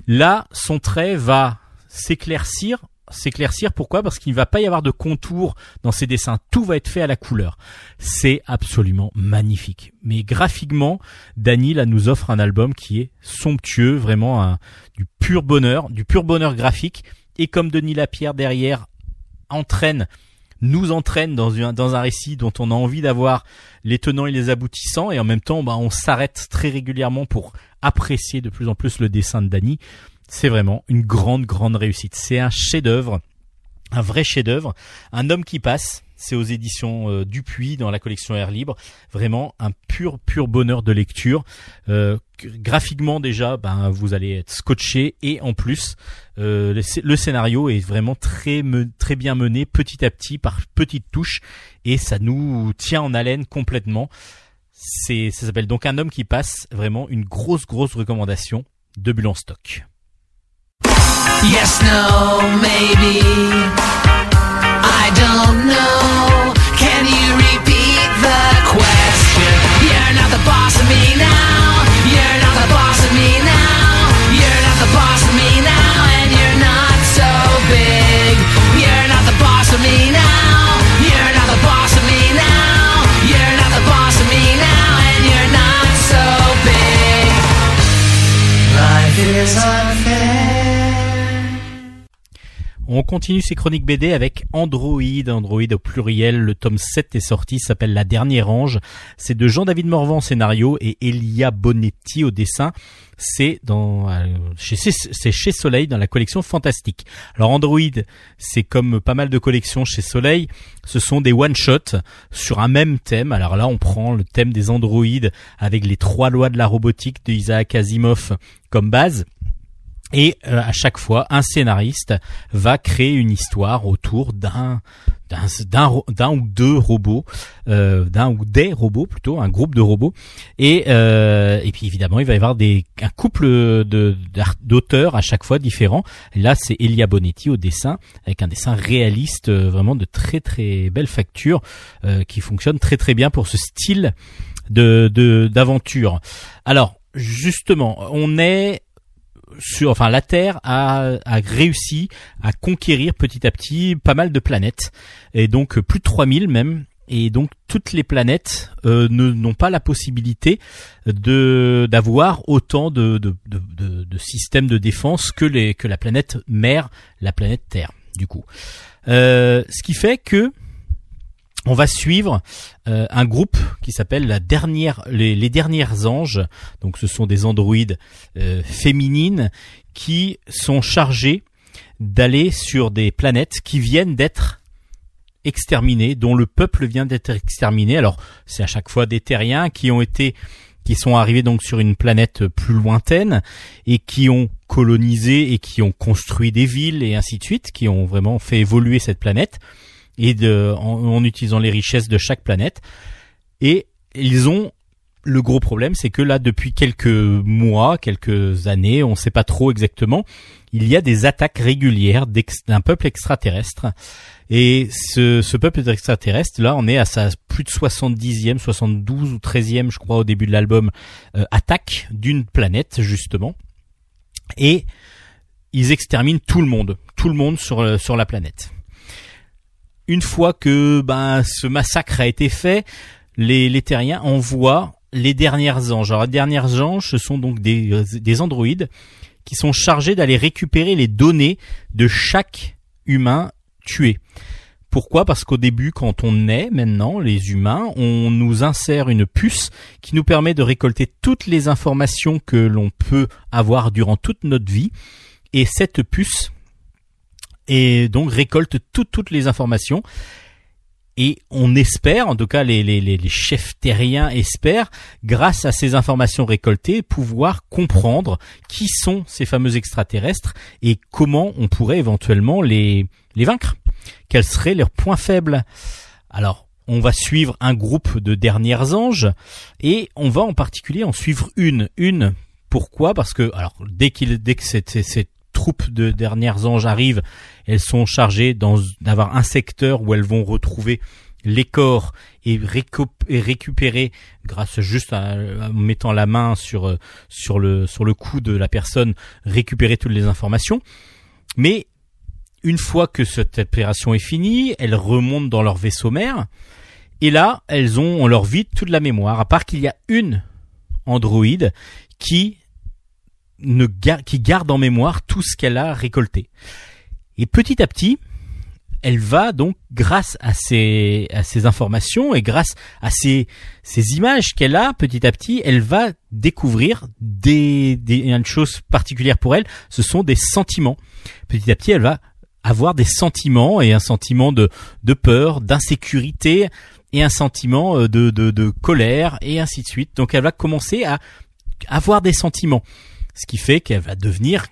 là, son trait va s'éclaircir s'éclaircir. Pourquoi? Parce qu'il ne va pas y avoir de contours dans ses dessins. Tout va être fait à la couleur. C'est absolument magnifique. Mais graphiquement, Dany là nous offre un album qui est somptueux, vraiment un, du pur bonheur, du pur bonheur graphique. Et comme Denis Lapierre derrière entraîne nous entraîne dans dans un récit dont on a envie d'avoir les tenants et les aboutissants et en même temps bah, on s'arrête très régulièrement pour apprécier de plus en plus le dessin de Dany c'est vraiment une grande, grande réussite. C'est un chef-d'œuvre, un vrai chef-d'œuvre, un homme qui passe. C'est aux éditions euh, Dupuis dans la collection Air Libre. Vraiment un pur, pur bonheur de lecture. Euh, graphiquement déjà, ben vous allez être scotché et en plus euh, le, scénario est vraiment très, très bien mené, petit à petit, par petites touches, et ça nous tient en haleine complètement. C'est, ça s'appelle donc un homme qui passe. Vraiment une grosse, grosse recommandation de Bulle stock. Yes, no, maybe. I don't know. Can you repeat the question? You're not the boss of me now. You're not the boss of me now. You're not the boss of me now, and you're not so big. You're not the boss of me now. You're not the boss of me now. You're not the boss of me now, and you're not so big. Life is On continue ces chroniques BD avec Android, Android au pluriel. Le tome 7 est sorti, s'appelle La Dernière Ange. C'est de Jean-David Morvan scénario et Elia Bonetti au dessin. C'est dans euh, chez c'est chez Soleil dans la collection Fantastique. Alors Android, c'est comme pas mal de collections chez Soleil, ce sont des one shot sur un même thème. Alors là, on prend le thème des androïdes avec les trois lois de la robotique de Isaac Asimov comme base et euh, à chaque fois, un scénariste va créer une histoire autour d'un d'un ou deux robots, euh, d'un ou des robots plutôt, un groupe de robots. Et euh, et puis évidemment, il va y avoir des un couple de d'auteurs à chaque fois différents. Là, c'est Elia Bonetti au dessin avec un dessin réaliste, euh, vraiment de très très belle facture, euh, qui fonctionne très très bien pour ce style de d'aventure. Alors justement, on est sur, enfin, la Terre a, réussi à conquérir petit à petit pas mal de planètes, et donc plus de 3000 même. Et donc toutes les planètes euh, n'ont pas la possibilité de d'avoir autant de, de, systèmes de défense que la planète mère, la planète Terre. Du coup, euh, ce qui fait que on va suivre euh, un groupe qui s'appelle la dernière, les, dernières anges. Donc, ce sont des androïdes euh, féminines qui sont chargées d'aller sur des planètes qui viennent d'être exterminées, dont le peuple vient d'être exterminé. Alors, c'est à chaque fois des terriens qui ont été, qui sont arrivés donc sur une planète plus lointaine et qui ont colonisé et qui ont construit des villes et ainsi de suite, qui ont vraiment fait évoluer cette planète et de, en, utilisant les richesses de chaque planète. Et ils ont le gros problème, c'est que là, depuis quelques mois, quelques années, on ne sait pas trop exactement, il y a des attaques régulières d'un peuple extraterrestre. Et ce, ce peuple extraterrestre, là, on est à sa plus de 70e, 72 ou 13e, je crois, au début de l'album, euh, attaque d'une planète, justement. Et ils exterminent tout le monde, tout le monde sur, euh, sur la planète une fois que ben ce massacre a été fait, les, les terriens envoient les dernières anges. Alors les dernières anges, ce sont donc des, des androïdes qui sont chargés d'aller récupérer les données de chaque humain tué. Pourquoi? Parce qu'au début, quand on naît maintenant, les humains, on nous insère une puce qui nous permet de récolter toutes les informations que l'on peut avoir durant toute notre vie. Et cette puce, et donc récolte toutes toutes les informations et on espère, en tout cas les, les, les chefs terriens espèrent, grâce à ces informations récoltées, pouvoir comprendre qui sont ces fameux extraterrestres et comment on pourrait éventuellement les, les vaincre. Quels seraient leurs points faibles? Alors, on va suivre un groupe de dernières anges et on va en particulier en suivre une. Une, pourquoi? Parce que, alors, dès qu'il, dès que cette, cette de dernières anges arrivent, elles sont chargées d'avoir un secteur où elles vont retrouver les corps et, récupérer grâce juste à, mettant la main sur sur le sur le cou de la personne récupérer toutes les informations. Mais une fois que cette opération est finie elles remontent dans leur vaisseau mère. Et là elles ont on leur vide toute la mémoire à part qu'il y a une androïde qui ne qui garde en mémoire tout ce qu'elle a récolté. Et petit à petit, elle va donc, grâce à ces, à ces informations et grâce à ces, ces images qu'elle a, petit à petit, elle va découvrir des, des, une chose particulière pour elle, ce sont des sentiments. Petit à petit, elle va avoir des sentiments et un sentiment de, de peur, d'insécurité et un sentiment euh, de, de, de colère et ainsi de suite. Donc elle va commencer à avoir des sentiments ce qui fait qu'elle va devenir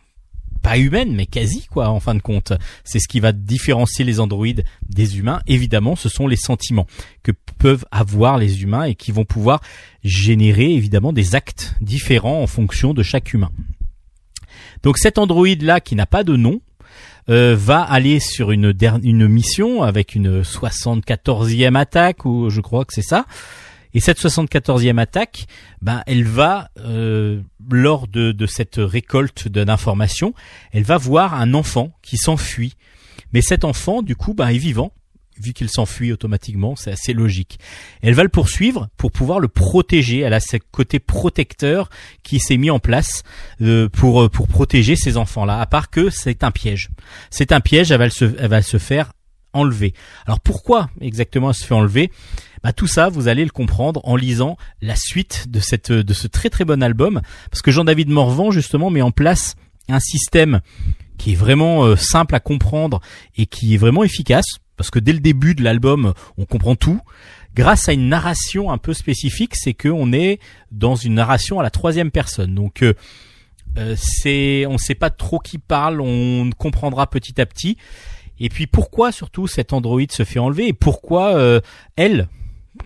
pas humaine, mais quasi quoi, en fin de compte. C'est ce qui va différencier les androïdes des humains. Évidemment, ce sont les sentiments que peuvent avoir les humains et qui vont pouvoir générer évidemment des actes différents en fonction de chaque humain. Donc cet androïde là qui n'a pas de nom, euh, va aller sur une, une mission avec une 74e attaque ou je crois que c'est ça et cette 74e attaque, ben, elle va, euh, lors de, cette récolte d'informations, elle va voir un enfant qui s'enfuit. Mais cet enfant, du coup, ben, est vivant vu qu'il s'enfuit automatiquement, c'est assez logique. Elle va le poursuivre pour pouvoir le protéger. Elle a ce côté protecteur qui s'est mis en place euh, pour euh, pour protéger ces enfants-là. À part que c'est un piège. C'est un piège. Elle va se, elle va se faire enlever. Alors pourquoi exactement elle se fait enlever? Bah, tout ça, vous allez le comprendre en lisant la suite de cette de ce très très bon album, parce que Jean-David Morvan justement met en place un système qui est vraiment euh, simple à comprendre et qui est vraiment efficace, parce que dès le début de l'album, on comprend tout. Grâce à une narration un peu spécifique, c'est que on est dans une narration à la troisième personne. Donc euh, euh c'est, on sait pas trop qui parle, on comprendra petit à petit. Et puis pourquoi surtout cet androïde se fait enlever? Et pourquoi euh, elle,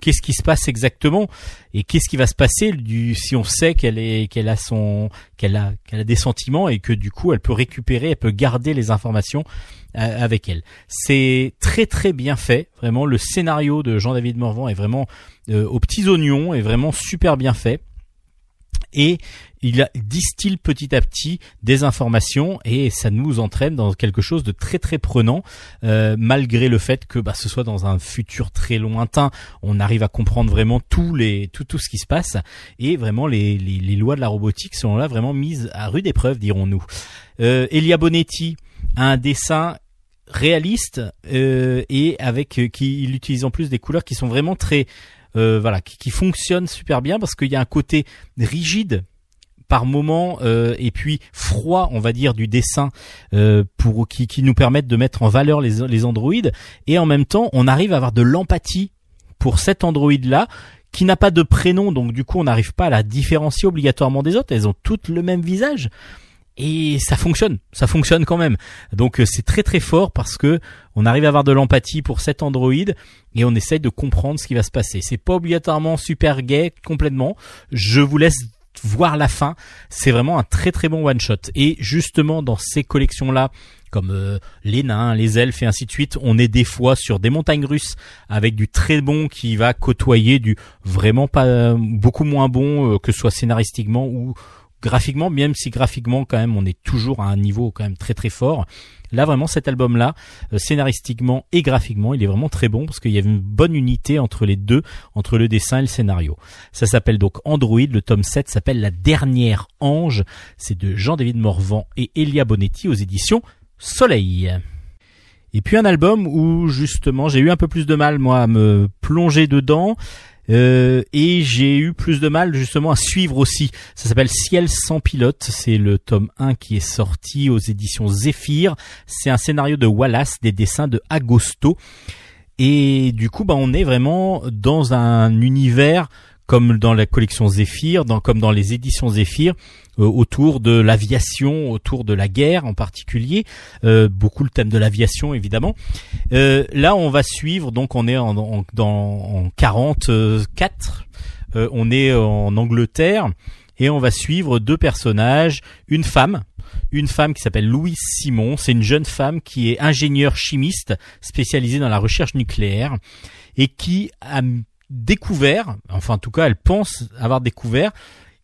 qu'est-ce qui se passe exactement et qu'est-ce qui va se passer du si on sait qu'elle est qu'elle a son qu'elle a qu'elle a des sentiments et que du coup elle peut récupérer elle peut garder les informations euh, avec elle. C'est très très bien fait. Vraiment le scénario de Jean-David Morvan est vraiment euh, aux petits oignons est vraiment super bien fait. Et il distille petit à petit des informations et ça nous entraîne dans quelque chose de très très prenant euh, malgré le fait que bah, ce soit dans un futur très lointain on arrive à comprendre vraiment tout les tout tout ce qui se passe et vraiment les, les, les lois de la robotique sont là vraiment mises à rude épreuve dirons-nous. Euh, Elia Bonetti a un dessin réaliste euh, et avec euh, qui il utilise en plus des couleurs qui sont vraiment très euh, voilà, qui, qui, fonctionne super bien parce qu'il y a un côté rigide par moment euh, et puis froid on va dire du dessin euh, pour qui, qui nous permettent de mettre en valeur les, les androïdes et en même temps on arrive à avoir de l'empathie pour cet androïde là qui n'a pas de prénom donc du coup on n'arrive pas à la différencier obligatoirement des autres elles ont toutes le même visage et ça fonctionne, ça fonctionne quand même. Donc euh, c'est très très fort parce que on arrive à avoir de l'empathie pour cet Android et on essaye de comprendre ce qui va se passer. C'est pas obligatoirement super gay complètement. Je vous laisse voir la fin. C'est vraiment un très très bon one shot. Et justement dans ces collections là, comme euh, les nains, les elfes et ainsi de suite, on est des fois sur des montagnes russes avec du très bon qui va côtoyer du vraiment pas beaucoup moins bon euh, que ce soit scénaristiquement ou graphiquement, même si graphiquement quand même on est toujours à un niveau quand même très très fort. Là vraiment cet album là, euh, scénaristiquement et graphiquement, il est vraiment très bon parce qu'il y a une bonne unité entre les deux, entre le dessin et le scénario. Ça s'appelle donc Android, le tome 7 s'appelle La dernière ange, c'est de Jean-David Morvan et Elia Bonetti aux éditions Soleil. Et puis un album où justement j'ai eu un peu plus de mal moi à me plonger dedans. Euh, et j'ai eu plus de mal justement à suivre aussi. Ça s'appelle Ciel sans pilote. C'est le tome 1 qui est sorti aux éditions Zephyr. C'est un scénario de Wallace, des dessins de Agosto. Et du coup, bah, on est vraiment dans un univers comme dans la collection Zephyr, dans, comme dans les éditions Zephyr, euh, autour de l'aviation, autour de la guerre en particulier, euh, beaucoup le thème de l'aviation évidemment. Euh, là, on va suivre, donc on est en, en, dans, en 44, on est en Angleterre et on va suivre deux personnages, une femme une femme qui s'appelle Louise Simon. C'est une jeune femme qui est ingénieure chimiste spécialisée dans la recherche nucléaire et qui a découvert, enfin en tout cas elle pense avoir découvert,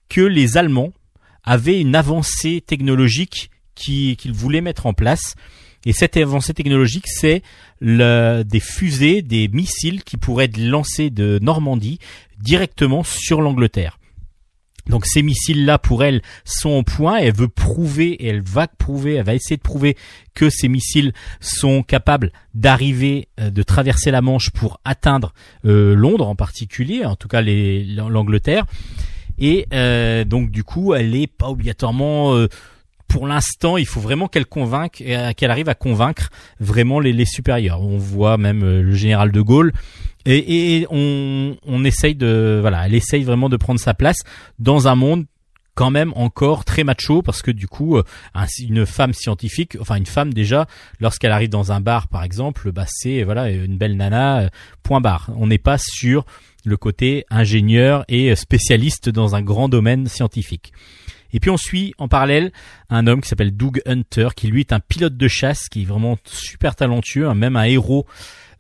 que les Allemands avaient une avancée technologique qu'ils voulaient mettre en place. Et cette avancée technologique, c'est des fusées, des missiles qui pourraient être lancés de Normandie directement sur l'Angleterre. Donc ces missiles-là, pour elle, sont au point. Elle veut prouver, et elle va prouver, elle va essayer de prouver que ces missiles sont capables d'arriver, euh, de traverser la Manche pour atteindre euh, Londres en particulier, en tout cas l'Angleterre. Et euh, donc du coup, elle est pas obligatoirement pour l'instant, il faut vraiment qu'elle convainque, qu'elle arrive à convaincre vraiment les supérieurs. On voit même le général de Gaulle et, et on, on essaye de, voilà, elle essaye vraiment de prendre sa place dans un monde quand même encore très macho parce que du coup euh, une femme scientifique enfin une femme déjà lorsqu'elle arrive dans un bar par exemple bah c'est voilà une belle nana euh, point barre. On n'est pas sur le côté ingénieur et spécialiste dans un grand domaine scientifique. Et puis on suit en parallèle un homme qui s'appelle Doug Hunter qui lui est un pilote de chasse qui est vraiment super talentueux même un héros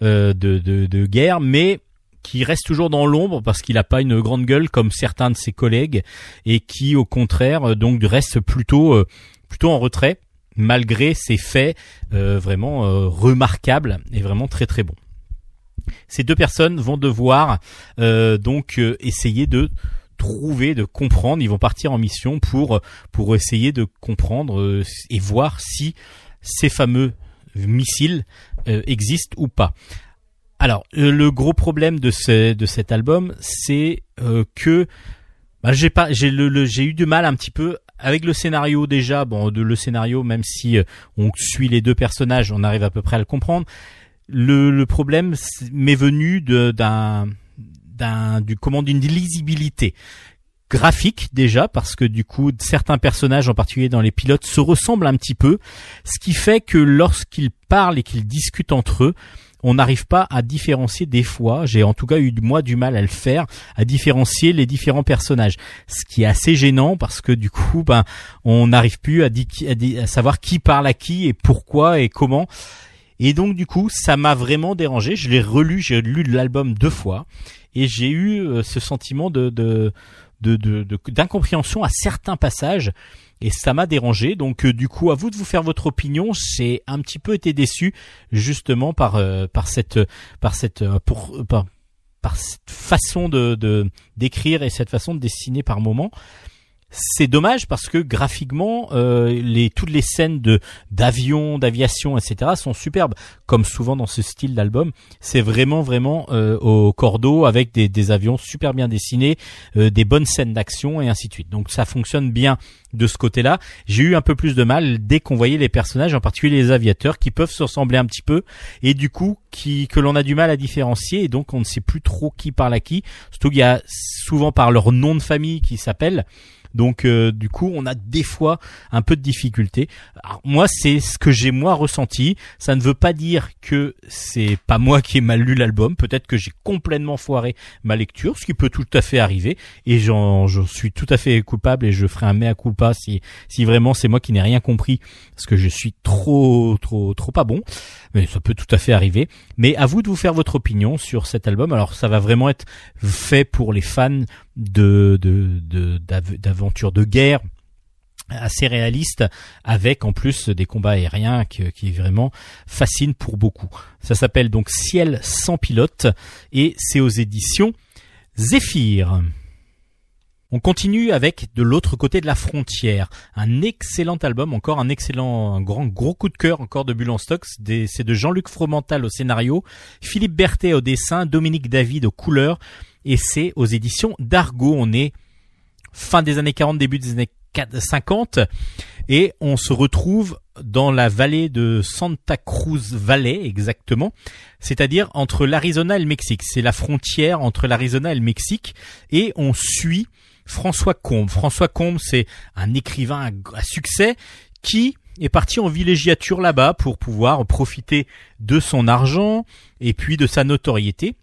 euh, de, de, guerre, mais qui reste toujours dans l'ombre parce qu'il n'a pas une grande gueule comme certains de ses collègues et qui au contraire euh, donc reste plutôt euh, plutôt en retrait malgré ses faits vraiment remarquables et vraiment très très bons. Ces deux personnes vont devoir donc essayer de trouver, de comprendre. Ils vont partir en mission pour pour essayer de comprendre et voir si ces fameux missiles euh, existe ou pas. Alors, euh, le gros problème de, ce, de cet album, c'est euh, que bah, j'ai pas, j'ai le, j'ai eu du mal un petit peu avec le scénario déjà. Bon, de, le scénario, même si on suit les deux personnages, on arrive à peu près à le comprendre. Le, le problème m'est venu d'un d'un du comment d'une lisibilité graphique déjà parce que du coup certains personnages en particulier dans les pilotes se ressemblent un petit peu ce qui fait que lorsqu'ils parlent et qu'ils discutent entre eux on n'arrive pas à différencier des fois, j'ai en tout cas eu moi du mal à le faire, à différencier les différents personnages. Ce qui est assez gênant parce que du coup, ben, on n'arrive plus à, à, savoir qui parle à qui et pourquoi et comment. Et donc du coup, ça m'a vraiment dérangé. Je l'ai relu, j'ai lu l'album deux fois et j'ai eu euh, ce sentiment de, de d'incompréhension à certains passages et ça m'a dérangé. Donc euh, du coup, à vous de vous faire votre opinion. J'ai un petit peu été déçu justement par euh, par cette par cette euh, pour par, par cette façon de d'écrire et cette façon de dessiner par moment c'est dommage parce que graphiquement, euh, les toutes les scènes de d'avion, d'aviation, etc. sont superbes, comme souvent dans ce style d'album. C'est vraiment vraiment euh, au cordeau avec des, des, avions super bien dessinés, euh, des bonnes scènes d'action et ainsi de suite. Donc ça fonctionne bien de ce côté-là. J'ai eu un peu plus de mal dès qu'on voyait les personnages, en particulier les aviateurs, qui peuvent se ressembler un petit peu et du coup qui que l'on a du mal à différencier et donc on ne sait plus trop qui parle à qui. Surtout qu'il y a souvent par leur nom de famille qui s'appelle. Donc euh, du coup, on a des fois un peu de difficulté. moi, c'est ce que j'ai moi ressenti. Ça ne veut pas dire que c'est pas moi qui ai mal lu l'album. Peut-être que j'ai complètement foiré ma lecture, ce qui peut tout à fait arriver. Et j'en suis tout à fait coupable et je ferai un mea culpa si si vraiment c'est moi qui n'ai rien compris parce que je suis trop trop trop pas bon. Mais ça peut tout à fait arriver. Mais à vous de vous faire votre opinion sur cet album. Alors ça va vraiment être fait pour les fans d'aventures de, de, guerre assez réaliste avec en plus des combats aériens qui, qui vraiment fascinent pour beaucoup. Ça s'appelle donc Ciel sans pilote et c'est aux éditions Zéphyr. On continue avec de l'autre côté de la frontière, un excellent album, encore un excellent, un grand gros coup de cœur encore de Bulle en stock. Des- C'est de Jean-Luc Fromental au scénario, Philippe Berthet au dessin, Dominique David aux couleurs, et c'est aux éditions d'Argo. On est fin des années 40, début des années 50, et on se retrouve dans la vallée de Santa Cruz Valley exactement, c'est-à-dire entre l'Arizona et le Mexique. C'est la frontière entre l'Arizona et le Mexique, et on suit François Combe. François Combe, c'est un écrivain à, succès qui est parti en villégiature là-bas pour pouvoir profiter de son argent et puis de sa notoriété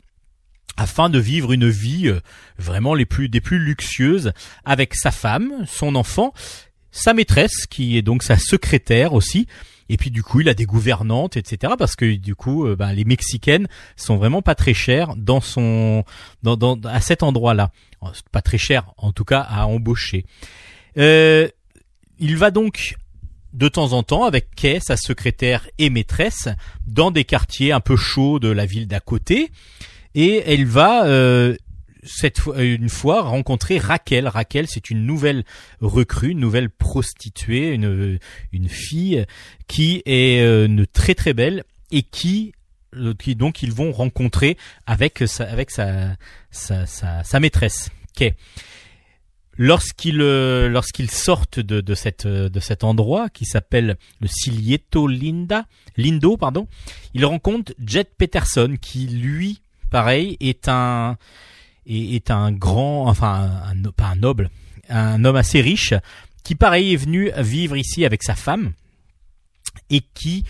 afin de vivre une vie euh, vraiment des plus luxueuses avec sa femme, son enfant, sa maîtresse qui est donc sa secrétaire aussi. Et puis du coup, il a des gouvernantes, etc. Parce que du coup, euh, ben, les mexicaines sont vraiment pas très chères dans son, dans, dans à cet endroit-là. Euh, Pas très chères, en tout cas, à embaucher. Euh, il va donc de temps en temps avec Kay, sa secrétaire et maîtresse, dans des quartiers un peu chauds de la ville d'à côté et elle va euh, cette fois, une fois rencontrer Raquel. Raquel, c'est une nouvelle recrue, une nouvelle prostituée, une une fille qui est euh, une très très belle et qui euh, qui donc ils vont rencontrer avec sa avec sa sa sa, maîtresse. Kay. Lorsqu'ils euh, lorsqu'ils sortent de, de cette euh, de cet endroit qui s'appelle le Silieto Linda Lindo pardon, ils rencontrent Jet Peterson qui lui pareil est un est, est un grand enfin un, pas un noble un homme assez riche qui pareil est venu vivre ici avec sa femme et qui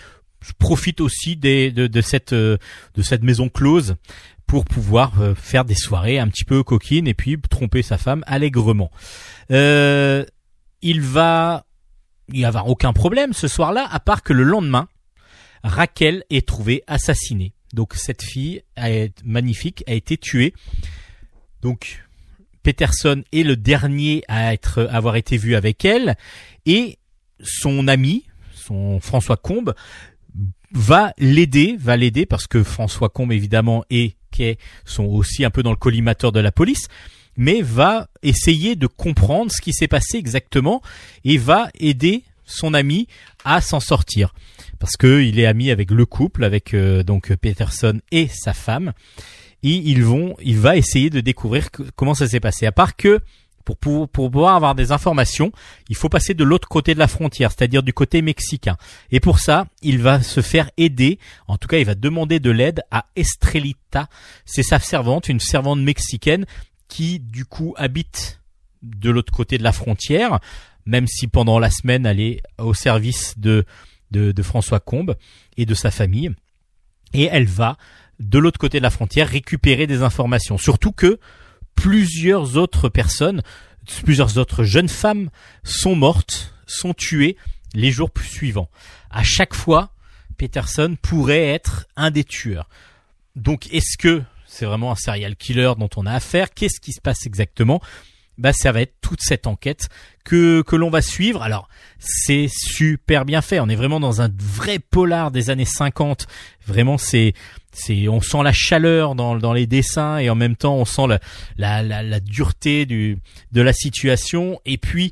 profite aussi des, de, de cette de cette maison close pour pouvoir euh, faire des soirées un petit peu coquines et puis tromper sa femme allègrement. Euh, il va il y avoir aucun problème ce soir-là à part que le lendemain Raquel est trouvée assassinée. Donc cette fille été magnifique a été tuée. Donc Peterson est le dernier à être avoir été vu avec elle. Et son ami, son François Combe va l'aider, va l'aider parce que François Combe évidemment et Kay sont aussi un peu dans le collimateur de la police, mais va essayer de comprendre ce qui s'est passé exactement et va aider son ami à s'en sortir. Parce que il est ami avec le couple, avec euh, donc Peterson et sa femme, et ils vont, il va essayer de découvrir comment ça s'est passé. À part que pour, pouvoir avoir des informations, il faut passer de l'autre côté de la frontière, c'est-à-dire du côté mexicain. Et pour ça, il va se faire aider, en tout cas il va demander de l'aide à Estrelita, c'est sa servante, une servante mexicaine qui du coup habite de l'autre côté de la frontière, même si pendant la semaine elle est au service de, de, François Combe et de sa famille. Et elle va de l'autre côté de la frontière récupérer des informations. Surtout que plusieurs autres personnes, plusieurs autres jeunes femmes sont mortes, sont tuées les jours suivants. À chaque fois, Peterson pourrait être un des tueurs. Donc est-ce que c'est vraiment un serial killer dont on a affaire? Qu'est-ce qui se passe exactement? Bah ça va être toute cette enquête que que l'on va suivre. Alors c'est super bien fait. On est vraiment dans un vrai polar des années 50. Vraiment c'est c'est on sent la chaleur dans dans les dessins et en même temps on sent la la la, la dureté du de la situation et puis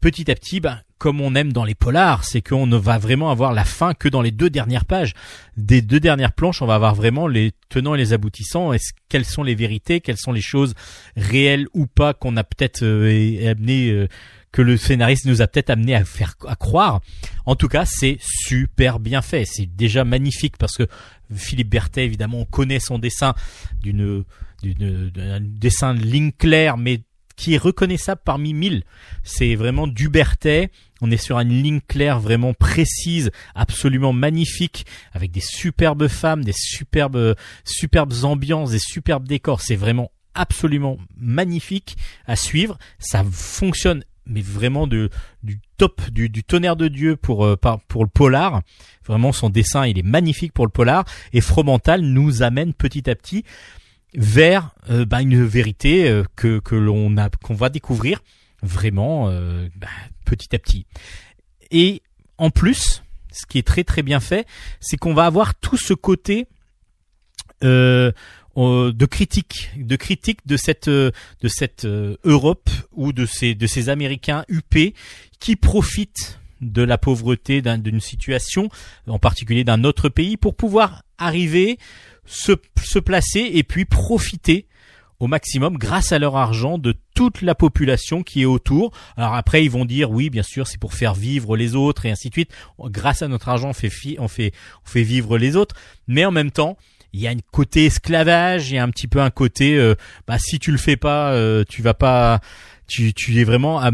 petit à petit bah comme on aime dans les polars, c'est qu'on ne va vraiment avoir la fin que dans les deux dernières pages. Des deux dernières planches, on va avoir vraiment les tenants et les aboutissants. Est-ce quelles sont les vérités, quelles sont les choses réelles ou pas qu'on a peut-être euh, amené euh, que le scénariste nous a peut-être amené à faire à croire. En tout cas, c'est super bien fait. C'est déjà magnifique parce que Philippe Berthet, évidemment, on connaît son dessin d'une d'une d'un dessin de ligne claire, mais qui est reconnaissable parmi mille. C'est vraiment du Berthet. On est sur une ligne claire vraiment précise, absolument magnifique, avec des superbes femmes, des superbes, superbes ambiances, des superbes décors. C'est vraiment absolument magnifique à suivre. Ça fonctionne, mais vraiment de, du top, du, du tonnerre de Dieu pour, euh, pour le polar. Vraiment, son dessin, il est magnifique pour le polar. Et Fromental nous amène petit à petit vers euh, bah, une vérité euh, que, que l'on a, qu'on va découvrir vraiment bah, petit à petit. Et en plus, ce qui est très très bien fait, c'est qu'on va avoir tout ce côté. Euh, de critique, de critique de cette euh, de cette euh, Europe ou de ces de ces Américains huppés qui profitent de la pauvreté d'un- d'une situation, en particulier d'un autre pays, pour pouvoir arriver, se, se placer et puis profiter au maximum grâce à leur argent de toute la population qui est autour. Alors après ils vont dire oui bien sûr c'est pour faire vivre les autres et ainsi de suite. Grâce à notre argent on fait on fait on fait vivre les autres, mais en même temps il y a un côté esclavage, il y a un petit peu un côté euh, bah si tu le fais pas euh, tu vas pas tu es vraiment à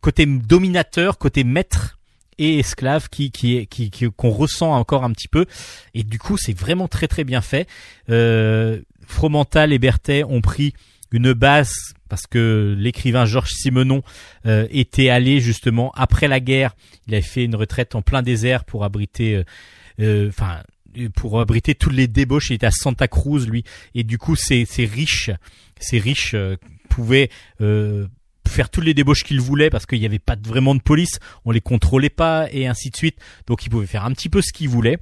côté dominateur, côté maître et esclave qui qui qui qu'on ressent encore un petit peu et du coup c'est vraiment très très bien fait. Euh, Fromental et Berthet ont pris une base parce que l'écrivain Georges Simenon euh, était allé justement après la guerre. Il avait fait une retraite en plein désert pour abriter, enfin, pour abriter toutes les débauches. Il était à Santa Cruz lui, et du coup, ces, ces riches, ces euh, pouvaient euh, faire toutes les débauches qu'ils voulaient parce qu'il n'y avait pas vraiment de police, on les contrôlait pas et ainsi de suite. Donc ils pouvaient faire un petit peu ce qu'ils voulaient.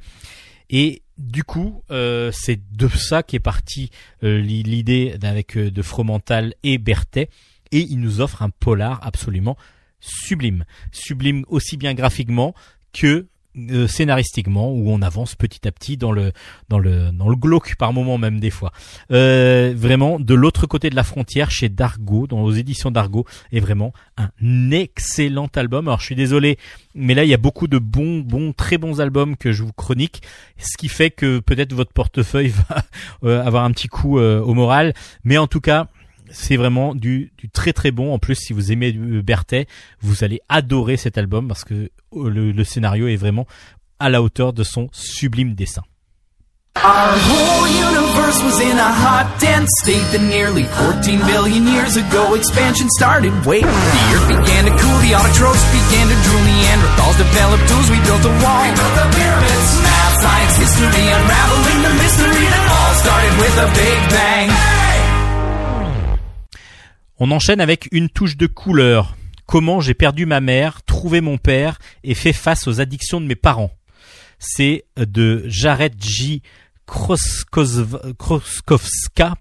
Et du coup, euh, c'est de ça qu'est partie euh, l'i- l'idée avec de Fromental et Berthet, et il nous offre un polar absolument sublime, sublime aussi bien graphiquement que euh, scénaristiquement, où on avance petit à petit dans le dans le dans le glauque par moment même des fois. Euh, vraiment de l'autre côté de la frontière, chez Dargo, dans aux éditions Dargo, est vraiment un excellent album. Alors je suis désolé, mais là il y a beaucoup de bons bons très bons albums que je vous chronique, ce qui fait que peut-être votre portefeuille va euh, avoir un petit coup euh, au moral, mais en tout cas c'est vraiment du, du très très bon. En plus, si vous aimez Berthet, vous allez adorer cet album parce que euh, le, le scénario est vraiment à la hauteur de son sublime dessin. Our whole universe was in a hot, dense state that nearly 14 billion years ago expansion started. Wait, the earth began to cool, the autotrophs began to drool, Neanderthals developed tools, we built a wall. We built the pyramids. Math, science, history, unraveling the mystery that all started with a big bang. On enchaîne avec une touche de couleur. Comment j'ai perdu ma mère, trouvé mon père et fait face aux addictions de mes parents? C'est de Jared J. Kroskowska,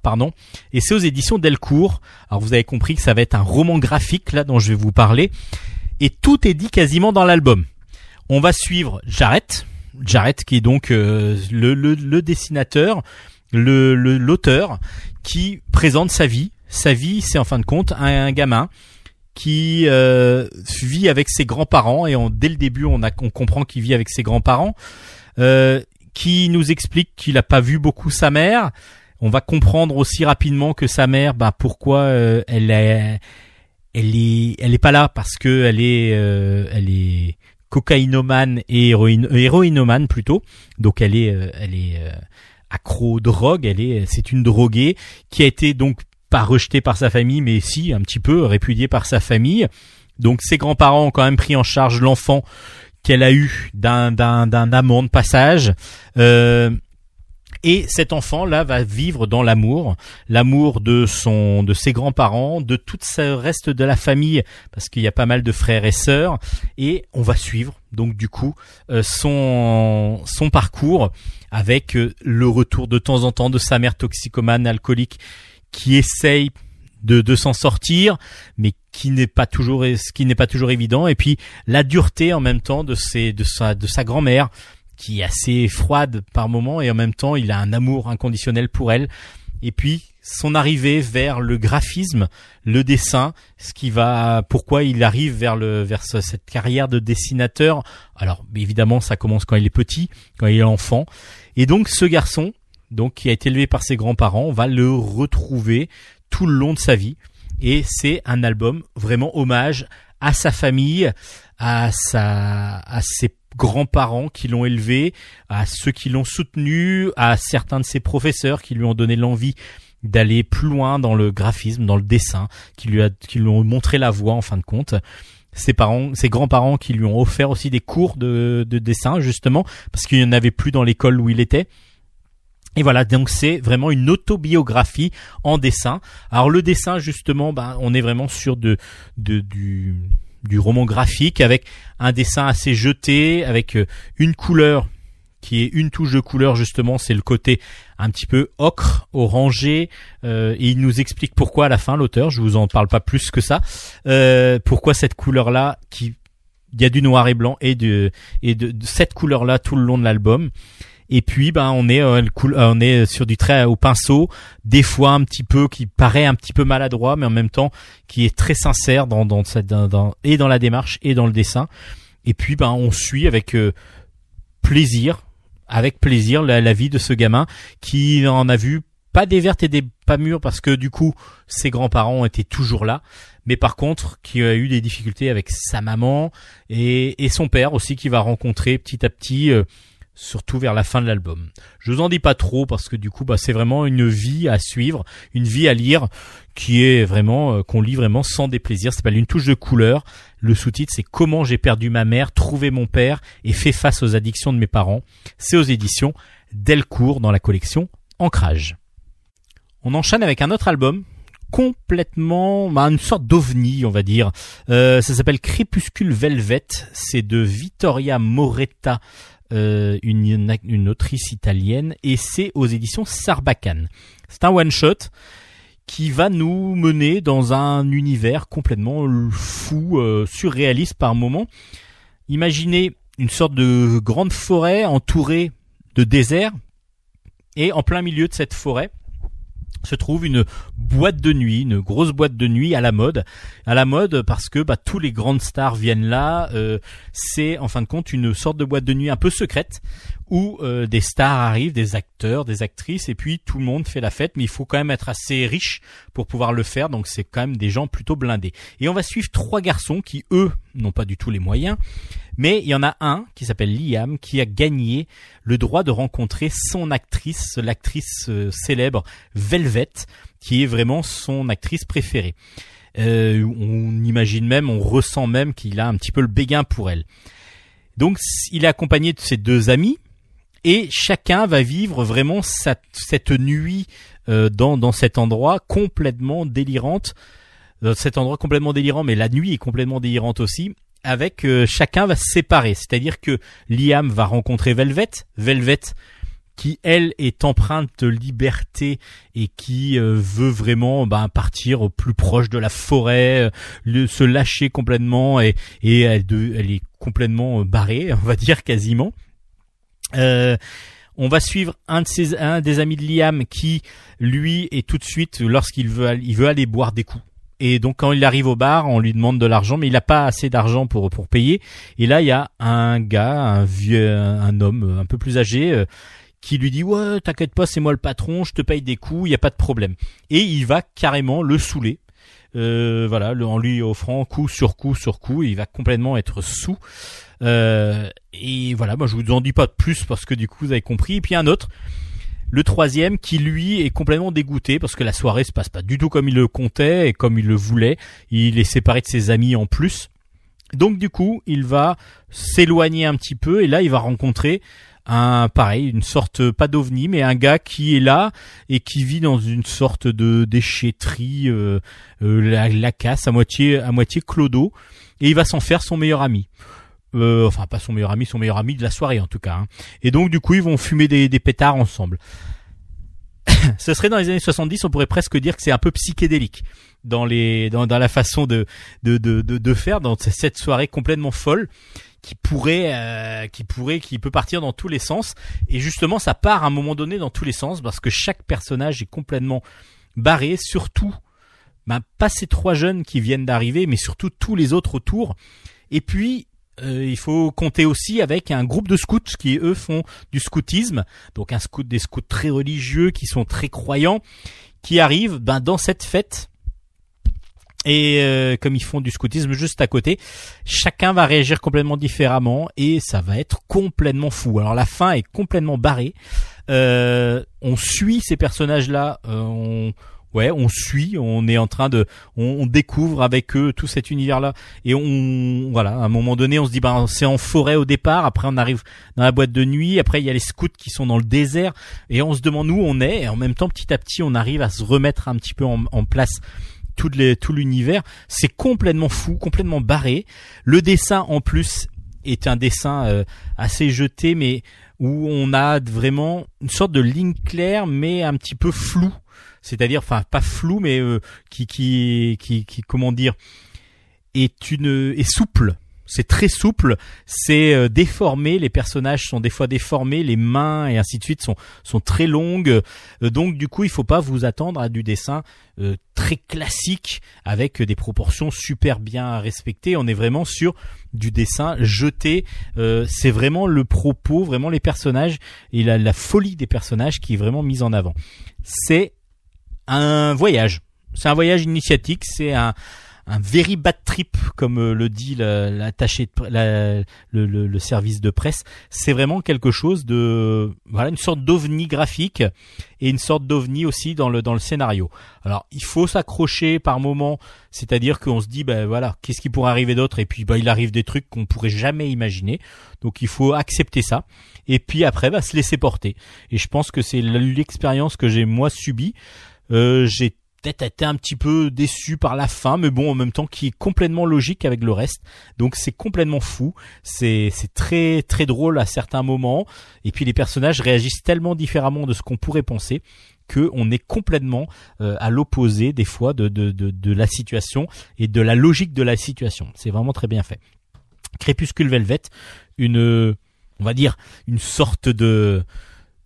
pardon, et c'est aux éditions Delcourt. Alors vous avez compris que ça va être un roman graphique là dont je vais vous parler, et tout est dit quasiment dans l'album. On va suivre Jared, Jared qui est donc euh, le, dessinateur, l'auteur qui présente sa vie. Sa vie, c'est en fin de compte un, un gamin qui euh, vit avec ses grands-parents et on, dès le début on, a, on comprend qu'il vit avec ses grands-parents, euh, qui nous explique qu'il a pas vu beaucoup sa mère. On va comprendre aussi rapidement que sa mère, bah pourquoi euh, elle est, elle est, elle est pas là parce que elle est, euh, elle est cocaïnomane et héroïne, euh, héroïnomane plutôt. Donc elle est, euh, elle est accro aux drogues. Elle est, c'est une droguée qui a été donc pas rejetée par sa famille, mais si un petit peu répudiée par sa famille. Donc ses grands-parents ont quand même pris en charge l'enfant qu'elle a eu d'un d'un d'un amant de passage. Euh, et cet enfant là va vivre dans l'amour, l'amour de son de ses grands-parents, de tout ce reste de la famille parce qu'il y a pas mal de frères et sœurs et on va suivre donc du coup euh, son son parcours avec euh, le retour de temps en temps de sa mère toxicomane alcoolique qui essaye de, de s'en sortir, mais qui n'est pas toujours qui n'est pas toujours évident. Et puis la dureté en même temps de ses de sa de sa grand-mère qui est assez froide par moment et en même temps il a un amour inconditionnel pour elle. Et puis son arrivée vers le graphisme, le dessin, ce qui va pourquoi il arrive vers le vers ce- cette carrière de dessinateur. Alors évidemment ça commence quand il est petit, quand il est enfant. Et donc ce garçon, donc qui a été élevé par ses grands-parents, va le retrouver tout le long de sa vie. Et c'est un album vraiment hommage à sa famille, à sa, à ses grands-parents qui l'ont élevé, à ceux qui l'ont soutenu, à certains de ses professeurs qui lui ont donné l'envie d'aller plus loin dans le graphisme, dans le dessin, qui lui a, qui lui ont montré la voie en fin de compte. Ses parents, ses grands-parents qui lui ont offert aussi des cours de, de dessin justement parce qu'il n'y en avait plus dans l'école où il était. Et voilà, donc c'est vraiment une autobiographie en dessin. Alors le dessin justement, ben, on est vraiment sur de, de du, du roman graphique avec un dessin assez jeté, avec euh, une couleur qui est une touche de couleur justement, c'est le côté un petit peu ocre, orangé, euh, et il nous explique pourquoi à la fin l'auteur, je vous en parle pas plus que ça, euh, pourquoi cette couleur là qui il y a du noir et blanc et de et de, de cette couleur là tout le long de l'album. Et puis, ben, on est, euh, le coul- euh, on est sur du trait au pinceau, des fois un petit peu qui paraît un petit peu maladroit, mais en même temps qui est très sincère dans, dans cette, dans, dans- et dans la démarche et dans le dessin. Et puis, ben, on suit avec euh, plaisir, avec plaisir la, la vie de ce gamin qui en a vu pas des vertes et des pas mûres parce que du coup, ses grands-parents étaient toujours là. Mais par contre, qui a eu des difficultés avec sa maman et, et son père aussi qui va rencontrer petit à petit euh, surtout vers la fin de l'album. Je vous en dis pas trop parce que du coup bah c'est vraiment une vie à suivre, une vie à lire qui est vraiment euh, qu'on lit vraiment sans déplaisir, ça s'appelle une touche de couleur. Le sous-titre c'est comment j'ai perdu ma mère, trouvé mon père et fait face aux addictions de mes parents. C'est aux éditions Delcourt dans la collection Ancrage. On enchaîne avec un autre album complètement bah, une sorte d'ovni on va dire Euh, ça s'appelle Crépuscule Velvet c'est de Vittoria Moretta euh, une, autrice italienne, et c'est aux éditions Sarbacane. C'est un one-shot qui va nous mener dans un univers complètement fou, euh, surréaliste par moment. Imaginez une sorte de grande forêt entourée de désert, et en plein milieu de cette forêt se trouve une boîte de nuit, une grosse boîte de nuit à la mode, à la mode parce que bah, tous les grandes stars viennent là. euh, c'est en fin de compte une sorte de boîte de nuit un peu secrète où euh, des stars arrivent, des acteurs, des actrices, et puis tout le monde fait la fête, mais il faut quand même être assez riche pour pouvoir le faire, donc c'est quand même des gens plutôt blindés. Et on va suivre trois garçons qui, eux, n'ont pas du tout les moyens, mais il y en a un qui s'appelle Liam qui a gagné le droit de rencontrer son actrice, l'actrice euh, célèbre Velvet, qui est vraiment son actrice préférée. Euh, on imagine même, on ressent même qu'il a un petit peu le béguin pour elle. Donc il est accompagné de ses deux amis et chacun va vivre vraiment cette nuit euh, dans, dans cet endroit complètement délirante. Dans cet endroit complètement délirant, mais la nuit est complètement délirante aussi. Avec euh, chacun va se séparer, c'est-à-dire que Liam va rencontrer Velvet, Velvet qui elle est empreinte de liberté et qui euh, veut vraiment ben, partir au plus proche de la forêt, euh, se lâcher complètement et, et elle, de- elle est complètement euh, barrée, on va dire quasiment. Euh, on va suivre un de ses, un des amis de Liam qui, lui, est tout de suite lorsqu'il veut, il veut aller boire des coups. Et donc quand il arrive au bar, on lui demande de l'argent, mais il n'a pas assez d'argent pour pour payer. Et là, il y a un gars, un vieux, un homme euh, un peu plus âgé, euh, qui lui dit ouais, t'inquiète pas, c'est moi le patron, je te paye des coups, il y a pas de problème. Et il va carrément le saouler. Euh, voilà, le- en lui offrant coup sur coup sur coup, il va complètement être sous. Euh, et voilà, moi je vous en dis pas de plus parce que du coup vous avez compris. Et puis un autre, le troisième qui lui est complètement dégoûté parce que la soirée se passe pas du tout comme il le comptait et comme il le voulait. Il est séparé de ses amis en plus. Donc du coup, il va s'éloigner un petit peu et là il va rencontrer un pareil, une sorte pas d'ovni mais un gars qui est là et qui vit dans une sorte de déchetterie euh, euh, la, casse à moitié à moitié clodo et il va s'en faire son meilleur ami. Euh, enfin pas son meilleur ami, son meilleur ami de la soirée en tout cas. hein. Et donc du coup ils vont fumer des, des pétards ensemble. Ce serait dans les années 70, on pourrait presque dire que c'est un peu psychédélique dans les dans, dans la façon de de, de de faire dans cette soirée complètement folle qui pourrait euh, qui pourrait qui peut partir dans tous les sens et justement ça part à un moment donné dans tous les sens parce que chaque personnage est complètement barré surtout ben, pas ces trois jeunes qui viennent d'arriver mais surtout tous les autres autour et puis euh, il faut compter aussi avec un groupe de scouts qui eux font du scoutisme donc un scout des scouts très religieux qui sont très croyants qui arrivent ben, dans cette fête et euh, comme ils font du scoutisme juste à côté, chacun va réagir complètement différemment et ça va être complètement fou. Alors la fin est complètement barrée. Euh, on suit ces personnages-là. euh, ouais, on suit. On est en train de, on, découvre avec eux tout cet univers-là et on voilà. À un moment donné, on se dit ben c'est en forêt au départ. Après, on arrive dans la boîte de nuit. Après, il y a les scouts qui sont dans le désert et on se demande où on est. Et en même temps, petit à petit, on arrive à se remettre un petit peu en, place tout, tout l'univers. C'est complètement fou, complètement barré. Le dessin en plus est un dessin euh, assez jeté, mais où on a vraiment une sorte de ligne claire, mais un petit peu floue. C'est-à-dire, enfin, pas flou, mais euh, qui, qui, qui, qui, comment dire, est une est souple. C'est très souple, c'est euh, déformé. Les personnages sont des fois déformés, les mains et ainsi de suite sont sont très longues. Euh, donc du coup, il faut pas vous attendre à du dessin euh, très classique avec des proportions super bien respectées. On est vraiment sur du dessin jeté. Euh, c'est vraiment le propos, vraiment les personnages et la, la folie des personnages qui est vraiment mise en avant. C'est un voyage. C'est un voyage initiatique. C'est un un very bad trip, comme euh, le dit la- l'attaché, de- la- le, le- service de presse. C'est vraiment quelque chose de, voilà, une sorte d'ovni graphique et une sorte d'ovni aussi dans le dans le scénario. Alors, il faut s'accrocher par moment, c'est-à-dire qu'on se dit, ben voilà, qu'est-ce qui pourrait arriver d'autre? Et puis, ben, il arrive des trucs qu'on pourrait jamais imaginer. Donc, il faut accepter ça. Et puis après, va se laisser porter. Et je pense que c'est l'expérience que j'ai moi subie. Euh, j'ai peut-être été un petit peu déçu par la fin, mais bon, en même temps, qui est complètement logique avec le reste. Donc c'est complètement fou. C'est c'est très très drôle à certains moments. Et puis les personnages réagissent tellement différemment de ce qu'on pourrait penser que on est complètement euh, à l'opposé des fois de, de, de, de la situation et de la logique de la situation. C'est vraiment très bien fait. Crépuscule Velvet, une on va dire une sorte de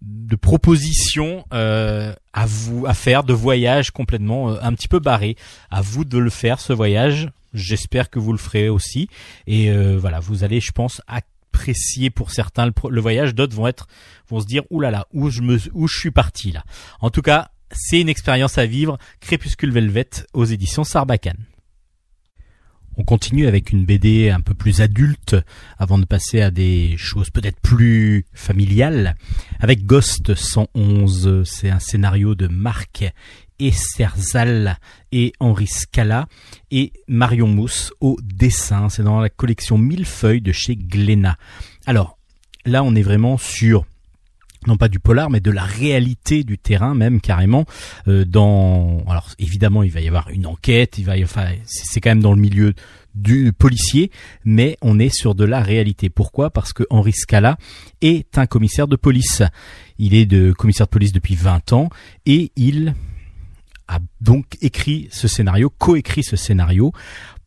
de proposition euh, à vous à faire de voyage complètement euh, un petit peu barré à vous de le faire ce voyage. J'espère que vous le ferez aussi. Et euh, voilà vous allez je pense apprécier pour certains le voyage. D'autres vont être vont se dire oulala là là, où je me où je suis parti là? En tout cas c'est une expérience à vivre. Crépuscule Velvet aux éditions Sarbacane on continue avec une BD un peu plus adulte avant de passer à des choses peut-être plus familiales avec Ghost 111. C'est un scénario de Marc Esterzal et Henri Scala et Marion Mousse au dessin. C'est dans la collection Millefeuille de chez Glénat. Alors là, on est vraiment sur non pas du polar, mais de la réalité du terrain même carrément. Euh, dans, alors évidemment, il va y avoir une enquête, il va y enfin, c'est quand même dans le milieu du policier, mais on est sur de la réalité. Pourquoi? Parce que Henri Scala est un commissaire de police. Il est de commissaire de police depuis 20 ans et il a donc écrit ce scénario, coécrit ce scénario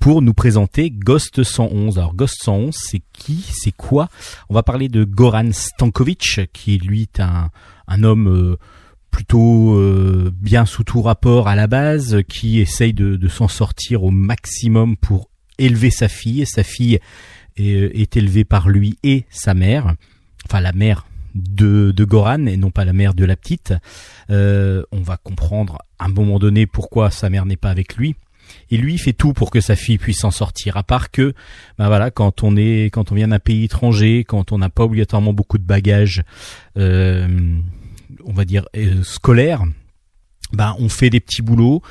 pour nous présenter Ghost 111. Alors Ghost 111, c'est qui? C'est quoi? On va parler de Goran Stankovic, qui lui est un, un homme euh, plutôt euh, bien sous tout rapport à la base, qui essaye de, s'en sortir au maximum pour élever sa fille. Sa fille est, est élevée par lui et sa mère, enfin la mère de, Goran et non pas la mère de la petite. Euh, on va comprendre à un moment donné pourquoi sa mère n'est pas avec lui. Et lui il fait tout pour que sa fille puisse s'en sortir. À part que, ben voilà, quand on est, quand on vient d'un pays étranger, quand on n'a pas obligatoirement beaucoup de bagages, euh, on va dire euh, scolaires, ben on fait des petits boulots.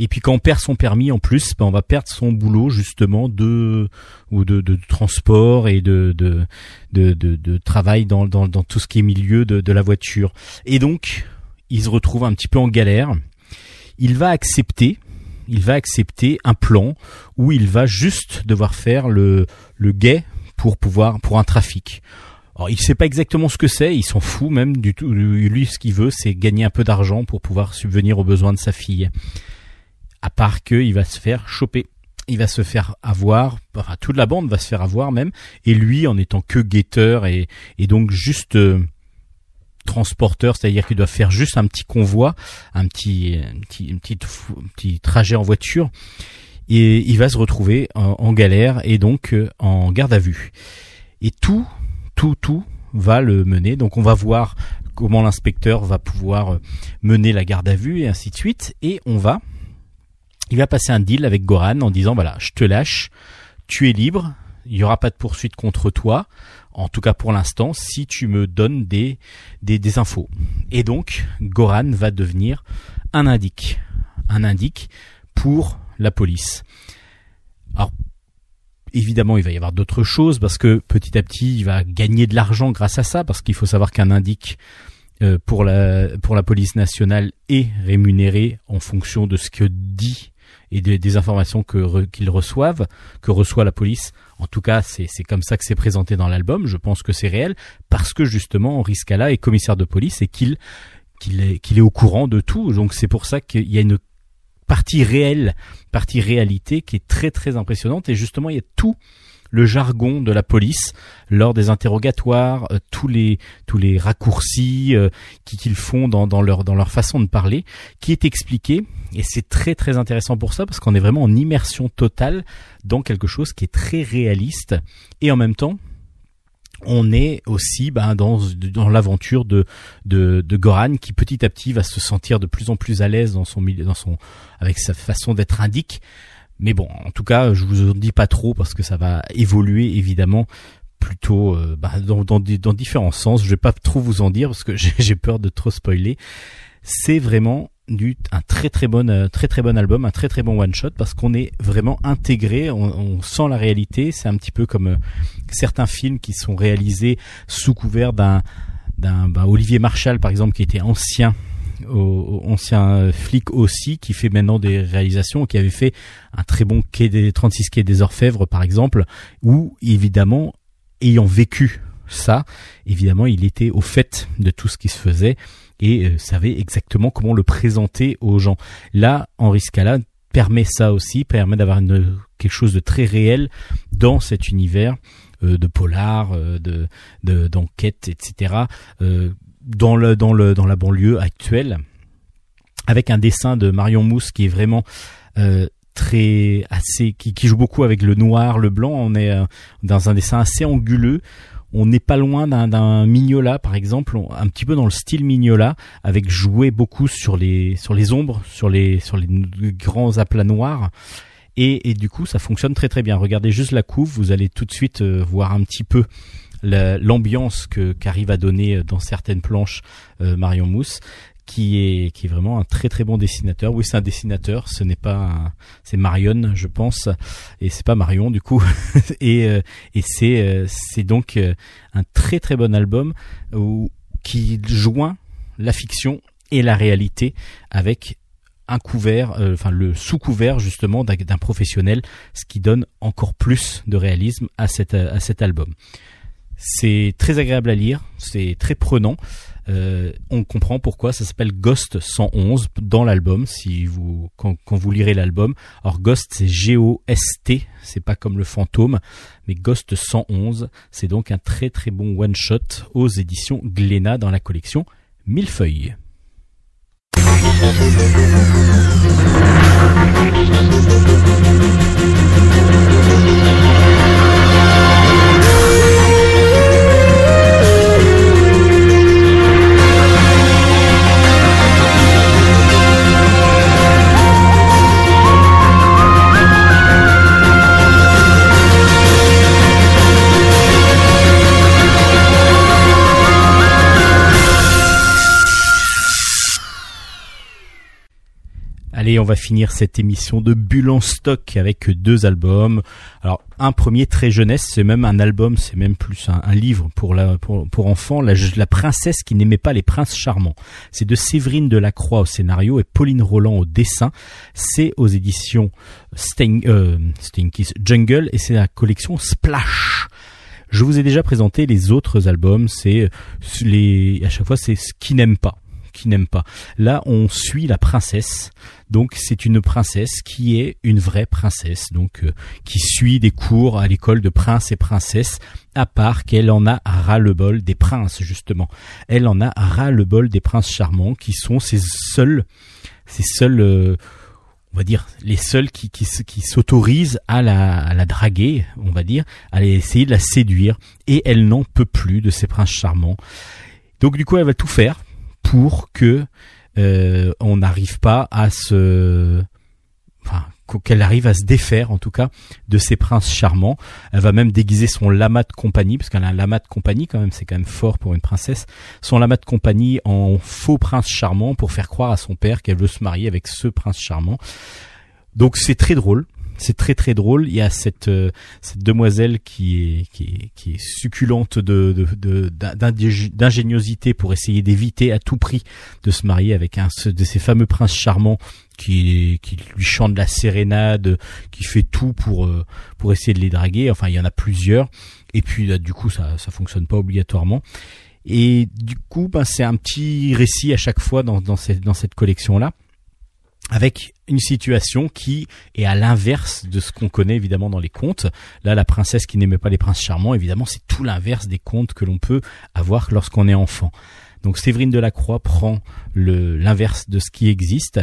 Et puis quand on perd son permis en plus, ben on va perdre son boulot justement de ou de, de transport et de de, de, de, travail dans, dans, dans tout ce qui est milieu de la voiture. Et donc il se retrouve un petit peu en galère. Il va accepter, il va accepter un plan où il va juste devoir faire le le guet pour pouvoir pour un trafic. Alors, il sait pas exactement ce que c'est, il s'en fout même du tout. Lui, ce qu'il veut, c'est gagner un peu d'argent pour pouvoir subvenir aux besoins de sa fille. À part que il va se faire choper, il va se faire avoir, enfin toute la bande va se faire avoir même, et lui en étant que guetteur et, et donc juste euh, transporteur, c'est-à-dire qu'il doit faire juste un petit convoi, un petit, trajet en voiture, et il va se retrouver en, galère et donc euh, en garde à vue. Et tout, tout, tout va le mener. Donc on va voir comment l'inspecteur va pouvoir euh, mener la garde à vue et ainsi de suite. Et on va, il va passer un deal avec Goran en disant voilà, je te lâche, tu es libre, il y aura pas de poursuite contre toi. En tout cas pour l'instant, si tu me donnes des, infos. Et donc, Goran va devenir un indique. Un indique pour la police. Alors, évidemment, il va y avoir d'autres choses parce que petit à petit, il va gagner de l'argent grâce à ça parce qu'il faut savoir qu'un indique euh, pour la pour la police nationale est rémunéré en fonction de ce que dit et des, informations que re- qu'ils reçoivent, que reçoit la police. En tout cas, c'est c'est comme ça que c'est présenté dans l'album. Je pense que c'est réel parce que justement Henri Scala est commissaire de police et qu'il qu'il est qu'il est au courant de tout. Donc c'est pour ça qu'il y a une partie réelle, partie réalité qui est très très impressionnante et justement il y a tout le jargon de la police lors des interrogatoires, euh, tous les tous les raccourcis euh, qui- qu'ils font dans, dans leur dans leur façon de parler, qui est expliqué et c'est très très intéressant pour ça parce qu'on est vraiment en immersion totale dans quelque chose qui est très réaliste et en même temps on est aussi ben, dans, dans l'aventure de, de, de Goran qui petit à petit va se sentir de plus en plus à l'aise dans son milieu, dans son, avec sa façon d'être indique. Mais bon, en tout cas, je vous en dis pas trop parce que ça va évoluer évidemment plutôt euh, bah, dans, dans, dans différents sens. Je vais pas trop vous en dire parce que j'ai j'ai peur de trop spoiler. C'est vraiment du un très très bon euh, très très bon album, un très très bon one shot parce qu'on est vraiment intégré, on, on sent la réalité. C'est un petit peu comme euh, certains films qui sont réalisés sous couvert d'un d'un bah, Olivier Marshall par exemple qui était ancien au- ancien flic aussi qui fait maintenant des réalisations qui avait fait un très bon quai des 36 quai des Orfèvres par exemple où évidemment ayant vécu ça évidemment il était au fait de tout ce qui se faisait et euh, savait exactement comment le présenter aux gens là Henri Scala permet ça aussi permet d'avoir quelque chose de très réel dans cet univers euh, de polar, euh, de de- d'enquête, etc. dans le dans le dans la banlieue actuelle, avec un dessin de Marion Mousse qui est vraiment euh, très assez qui, joue beaucoup avec le noir, le blanc. On est euh, dans un dessin assez anguleux. On n'est pas loin d'un Mignola, par exemple, un petit peu dans le style Mignola, avec joué beaucoup sur les sur les ombres, sur les sur les grands aplats noirs. Et, et du coup, ça fonctionne très très bien. Regardez juste la couve, vous allez tout de suite euh, voir un petit peu l'ambiance que qu'arrive à donner euh, dans certaines planches euh, Marion Mousse, qui est qui est vraiment un très très bon dessinateur. Oui, c'est un dessinateur, ce n'est pas c'est Marion, je pense, et c'est pas Marion du coup. et euh, et c'est c'est donc un très très bon album où, qui joint la fiction et la réalité avec un couvert, euh, enfin le sous couvert justement d'un professionnel, ce qui donne encore plus de réalisme à cet à cet album. C'est très agréable à lire, c'est très prenant. Euh, on comprend pourquoi ça s'appelle Ghost 111 dans l'album. Si vous quand, vous lirez l'album, alors Ghost c'est G-O-S-T, c'est pas comme le fantôme, mais Ghost 111, c'est donc un très très bon one shot aux éditions Glénat dans la collection Millefeuille. Allez, on va finir cette émission de Bulle en stock avec deux albums. Alors, un premier très jeunesse, c'est même un album, c'est même plus un, livre pour enfants, la, princesse qui n'aimait pas les princes charmants. C'est de Séverine Delacroix au scénario et Pauline Roland au dessin. C'est aux éditions Sting, euh, Jungle et c'est la collection Splash. Je vous ai déjà présenté les autres albums, c'est les à chaque fois c'est ce qui n'aime pas qui n'aime pas. Là, on suit la princesse. Donc, c'est une princesse qui est une vraie princesse, donc euh, qui suit des cours à l'école de princes et princesses, à part qu'elle en a ras le bol des princes justement. Elle en a ras le bol des princes charmants, qui sont ses seuls, ses seuls, euh, on va dire, les seuls qui s'autorisent à la à la draguer, on va dire, à essayer de la séduire, et elle n'en peut plus de ces princes charmants. Donc, du coup, elle va tout faire pour que euh, on n'arrive pas à se qu'elle arrive à se défaire en tout cas de ces princes charmants. Elle va même déguiser son lama de compagnie parce qu'elle a un lama de compagnie quand même, c'est quand même fort pour une princesse. Son lama de compagnie en faux prince charmant pour faire croire à son père qu'elle veut se marier avec ce prince charmant. Donc c'est très drôle. C'est très très drôle. Il y a cette euh, cette demoiselle qui est qui est, succulente de de- de- d'ingé- d'ingéniosité pour essayer d'éviter à tout prix de se marier avec un de ces fameux princes charmants qui, qui lui chante la sérénade, qui fait tout pour euh, pour essayer de les draguer. Enfin, il y en a plusieurs. Et puis du coup, ça ça fonctionne pas obligatoirement. Et du coup, ben, c'est un petit récit à chaque fois dans dans cette dans cette collection là, avec une situation qui est à l'inverse de ce qu'on connaît évidemment dans les contes. Là, la princesse qui n'aimait pas les princes charmants, évidemment, c'est tout l'inverse des contes que l'on peut avoir lorsqu'on est enfant. Donc Séverine Delacroix prend l'inverse de ce qui existe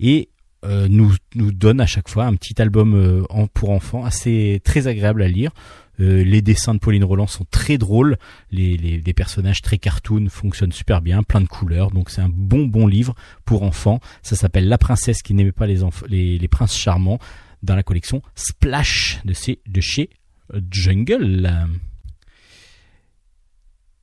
et euh, nous donne à chaque fois un petit album euh, pour enfants assez très agréable à lire. Euh, les dessins de Pauline Roland sont très drôles, les, personnages très cartoon fonctionnent super bien, plein de couleurs, donc c'est un bon bon livre pour enfants. Ça s'appelle La princesse qui n'aimait pas les, les, les princes charmants dans la collection Splash de, de chez Jungle.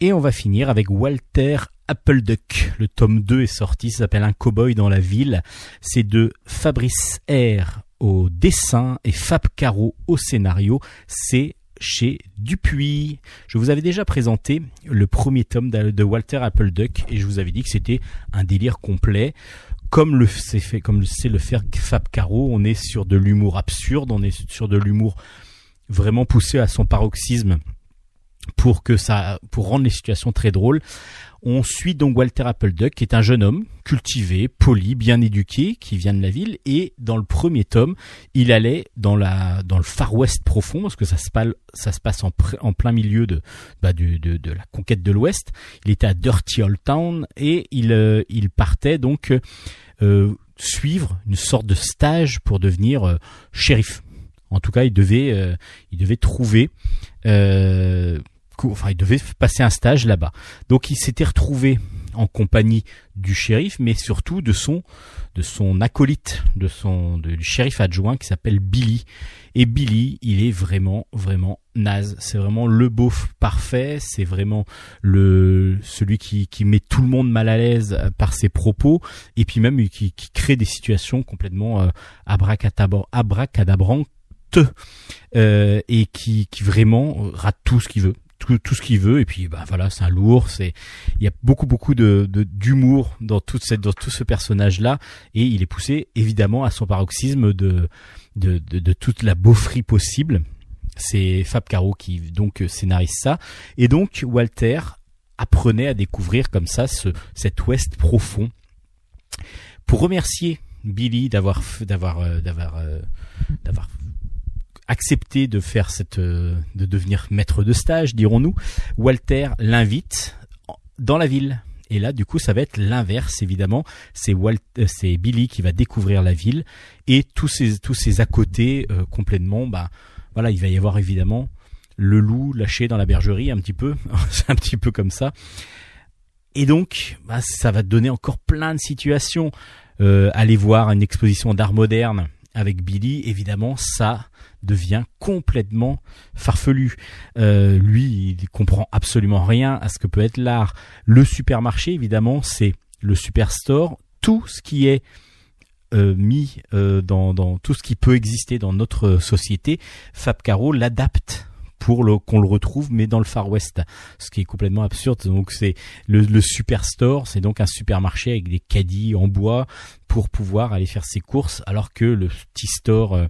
Et on va finir avec Walter Appleduck. Le tome 2 est sorti, ça s'appelle Un cowboy dans la ville. C'est de Fabrice R au dessin et Fab Caro au scénario. C'est chez Dupuis. Je vous avais déjà présenté le premier tome de Walter Appleduck et je vous avais dit que c'était un délire complet. Comme le fait, comme le sait le faire Fab Caro, on est sur de l'humour absurde, on est sur de l'humour vraiment poussé à son paroxysme pour que ça, pour rendre les situations très drôles. On suit donc Walter Appleduck, qui est un jeune homme cultivé, poli, bien éduqué, qui vient de la ville. Et dans le premier tome, il allait dans la dans le Far West profond, parce que ça se passe en, plein milieu de bah, de, de la conquête de l'Ouest. Il était à Dirty Old Town et il euh, il partait donc euh, suivre une sorte de stage pour devenir euh, shérif. En tout cas, il devait euh, il devait trouver enfin il devait passer un stage là-bas. Donc il s'était retrouvé en compagnie du shérif, mais surtout de son de son acolyte, de son du shérif adjoint qui s'appelle Billy. Et Billy, il est vraiment vraiment naze. C'est vraiment le beauf parfait. C'est vraiment le celui qui qui met tout le monde mal à l'aise euh, par ses propos et puis même qui, qui crée des situations complètement euh, euh, et qui, qui vraiment rate tout ce qu'il veut tout, ce qu'il veut. Et puis bah voilà c'est un lourd c'est il y a beaucoup beaucoup de d'humour dans toute cette dans tout ce personnage là et il est poussé évidemment à son paroxysme de de de, de toute la beaufrie possible. C'est Fab Caro qui donc scénarise ça. Et donc Walter apprenait à découvrir comme ça ce cet ouest profond. Pour remercier Billy d'avoir d'avoir euh, d'avoir euh, d'avoir accepté de faire cette euh, de devenir maître de stage dirons-nous. Walter l'invite dans la ville. Et là du coup ça va être l'inverse évidemment. C'est euh, c'est Billy qui va découvrir la ville et tous ces tous ces à côté euh, complètement bah voilà il va y avoir évidemment le loup lâché dans la bergerie un petit peu. C'est un petit peu comme ça. Et donc bah, ça va donner encore plein de situations. Euh, aller voir une exposition d'art moderne avec Billy évidemment ça devient complètement farfelu. Euh, lui, il comprend absolument rien à ce que peut être l'art. Le supermarché, évidemment, c'est le superstore. Tout ce qui est euh, mis euh, dans, tout ce qui peut exister dans notre société, Fab Caro l'adapte pour qu'on le retrouve, mais dans le Far West, ce qui est complètement absurde. Donc c'est le, superstore, c'est donc un supermarché avec des caddies en bois pour pouvoir aller faire ses courses, alors que le petit store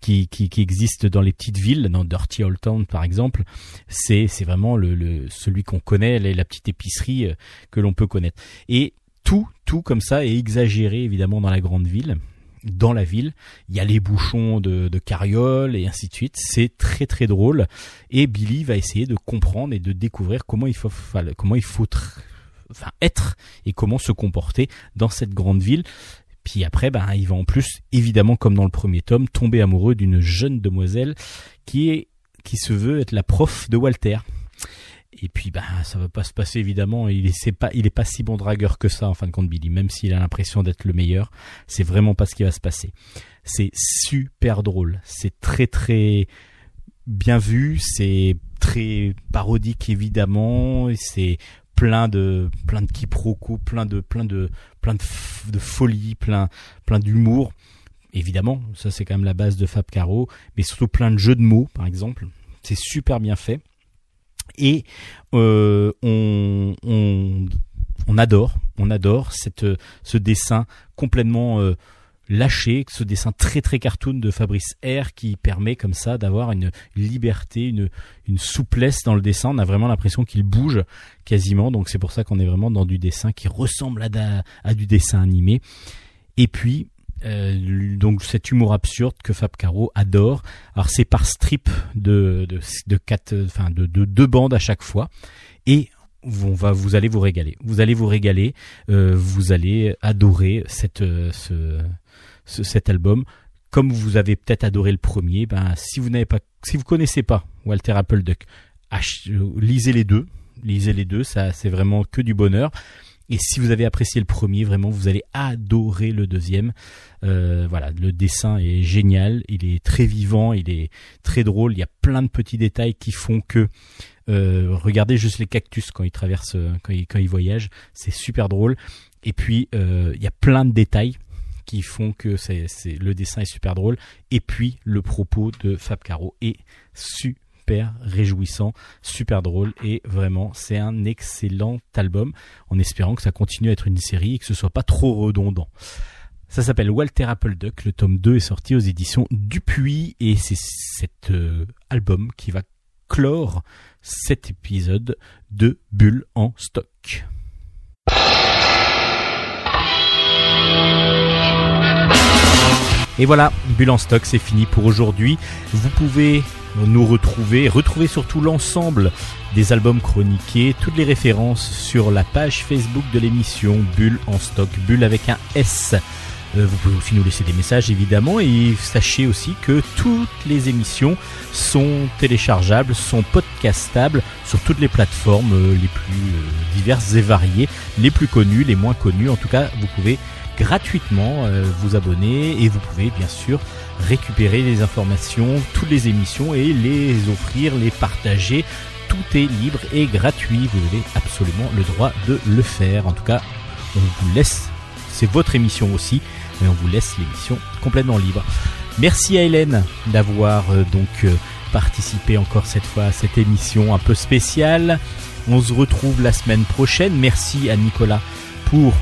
qui, qui, qui existe dans les petites villes, dans Dirty Old Town par exemple, c'est c'est vraiment le, le celui qu'on connaît, la, petite épicerie euh, que l'on peut connaître. Et tout tout comme ça est exagéré évidemment dans la grande ville. Dans la ville, il y a les bouchons de, de carrioles et ainsi de suite. C'est très très drôle. Et Billy va essayer de comprendre et de découvrir comment il faut comment il faut enfin être et comment se comporter dans cette grande ville. Puis après, ben, il va en plus, évidemment, comme dans le premier tome, tomber amoureux d'une jeune demoiselle qui est, qui se veut être la prof de Walter. Et puis, ben, ça va pas se passer, évidemment. Il est, c'est pas, il est pas si bon dragueur que ça, en fin de compte, Billy. Même s'il a l'impression d'être le meilleur, c'est vraiment pas ce qui va se passer. C'est super drôle. C'est très, très bien vu. C'est très parodique, évidemment. C'est plein de, plein quiproquos, plein de, plein de, plein folie, plein, plein d'humour. Évidemment, ça c'est quand même la base de Fab Caro, mais surtout plein de jeux de mots, par exemple. C'est super bien fait. Et euh, on, adore, on adore ce dessin complètement euh, lâcher ce dessin très très cartoon de Fabrice R qui permet comme ça d'avoir une liberté, une, une souplesse dans le dessin. On a vraiment l'impression qu'il bouge quasiment, donc c'est pour ça qu'on est vraiment dans du dessin qui ressemble à, à du dessin animé. Et puis euh, donc cet humour absurde que Fab Caro adore. Alors c'est par strip de de de quatre, enfin de, de deux bandes à chaque fois et on va vous allez vous régaler. Vous allez vous régaler. Euh, vous allez adorer cette euh, ce, ce, cet album comme vous avez peut-être adoré le premier. Ben si vous n'avez pas si vous connaissez pas Walter Appleduck, lisez les deux. Lisez les deux, ça c'est vraiment que du bonheur. Et si vous avez apprécié le premier, vraiment, vous allez adorer le deuxième. Euh, voilà, le dessin est génial, il est très vivant, il est très drôle. Il y a plein de petits détails qui font que euh, regardez juste les cactus quand ils traversent, quand ils, voyagent, c'est super drôle. Et puis euh, il y a plein de détails qui font que c'est, le dessin est super drôle. Et puis le propos de Fab Caro est super réjouissant, super drôle et vraiment c'est un excellent album en espérant que ça continue à être une série et que ce soit pas trop redondant. Ça s'appelle Walter Appleduck, le tome 2 est sorti aux éditions Dupuis et c'est cet euh, album qui va clore cet épisode de Bulle en stock. Et voilà, Bulle en stock, c'est fini pour aujourd'hui. Vous pouvez nous retrouver, retrouver surtout l'ensemble des albums chroniqués, toutes les références sur la page Facebook de l'émission Bulle en stock, Bulle avec un S. Euh, vous pouvez aussi nous laisser des messages évidemment et sachez aussi que toutes les émissions sont téléchargeables, sont podcastables sur toutes les plateformes euh, les plus euh, diverses et variées, les plus connues, les moins connues. En tout cas, vous pouvez gratuitement vous abonner et vous pouvez bien sûr récupérer les informations, toutes les émissions et les offrir, les partager. Tout est libre et gratuit. Vous avez absolument le droit de le faire. En tout cas, on vous laisse. C'est votre émission aussi mais on vous laisse l'émission complètement libre. Merci à Hélène d'avoir euh, donc euh, participé encore cette fois à cette émission un peu spéciale. On se retrouve la semaine prochaine. Merci à Nicolas pour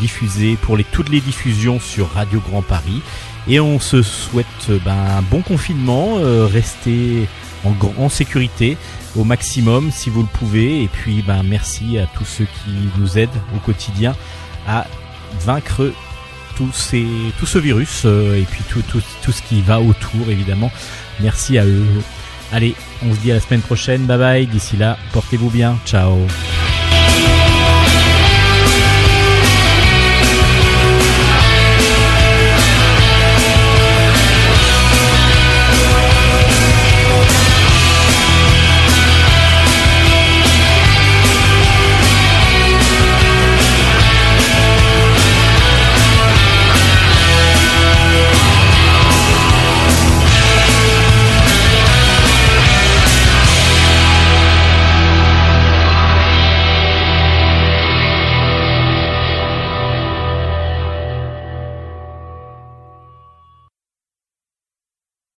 diffuser, pour les, toutes les diffusions sur Radio Grand Paris. Et on se souhaite euh, ben, un bon confinement, restez en, sécurité au maximum si vous le pouvez. Et puis ben, merci à tous ceux qui nous aident au quotidien à vaincre tout, ces, tout ce virus euh, et puis tout, tout ce qui va autour évidemment. Merci à eux. Allez, on se dit à la semaine prochaine. Bye bye. D'ici là, portez-vous bien. Ciao.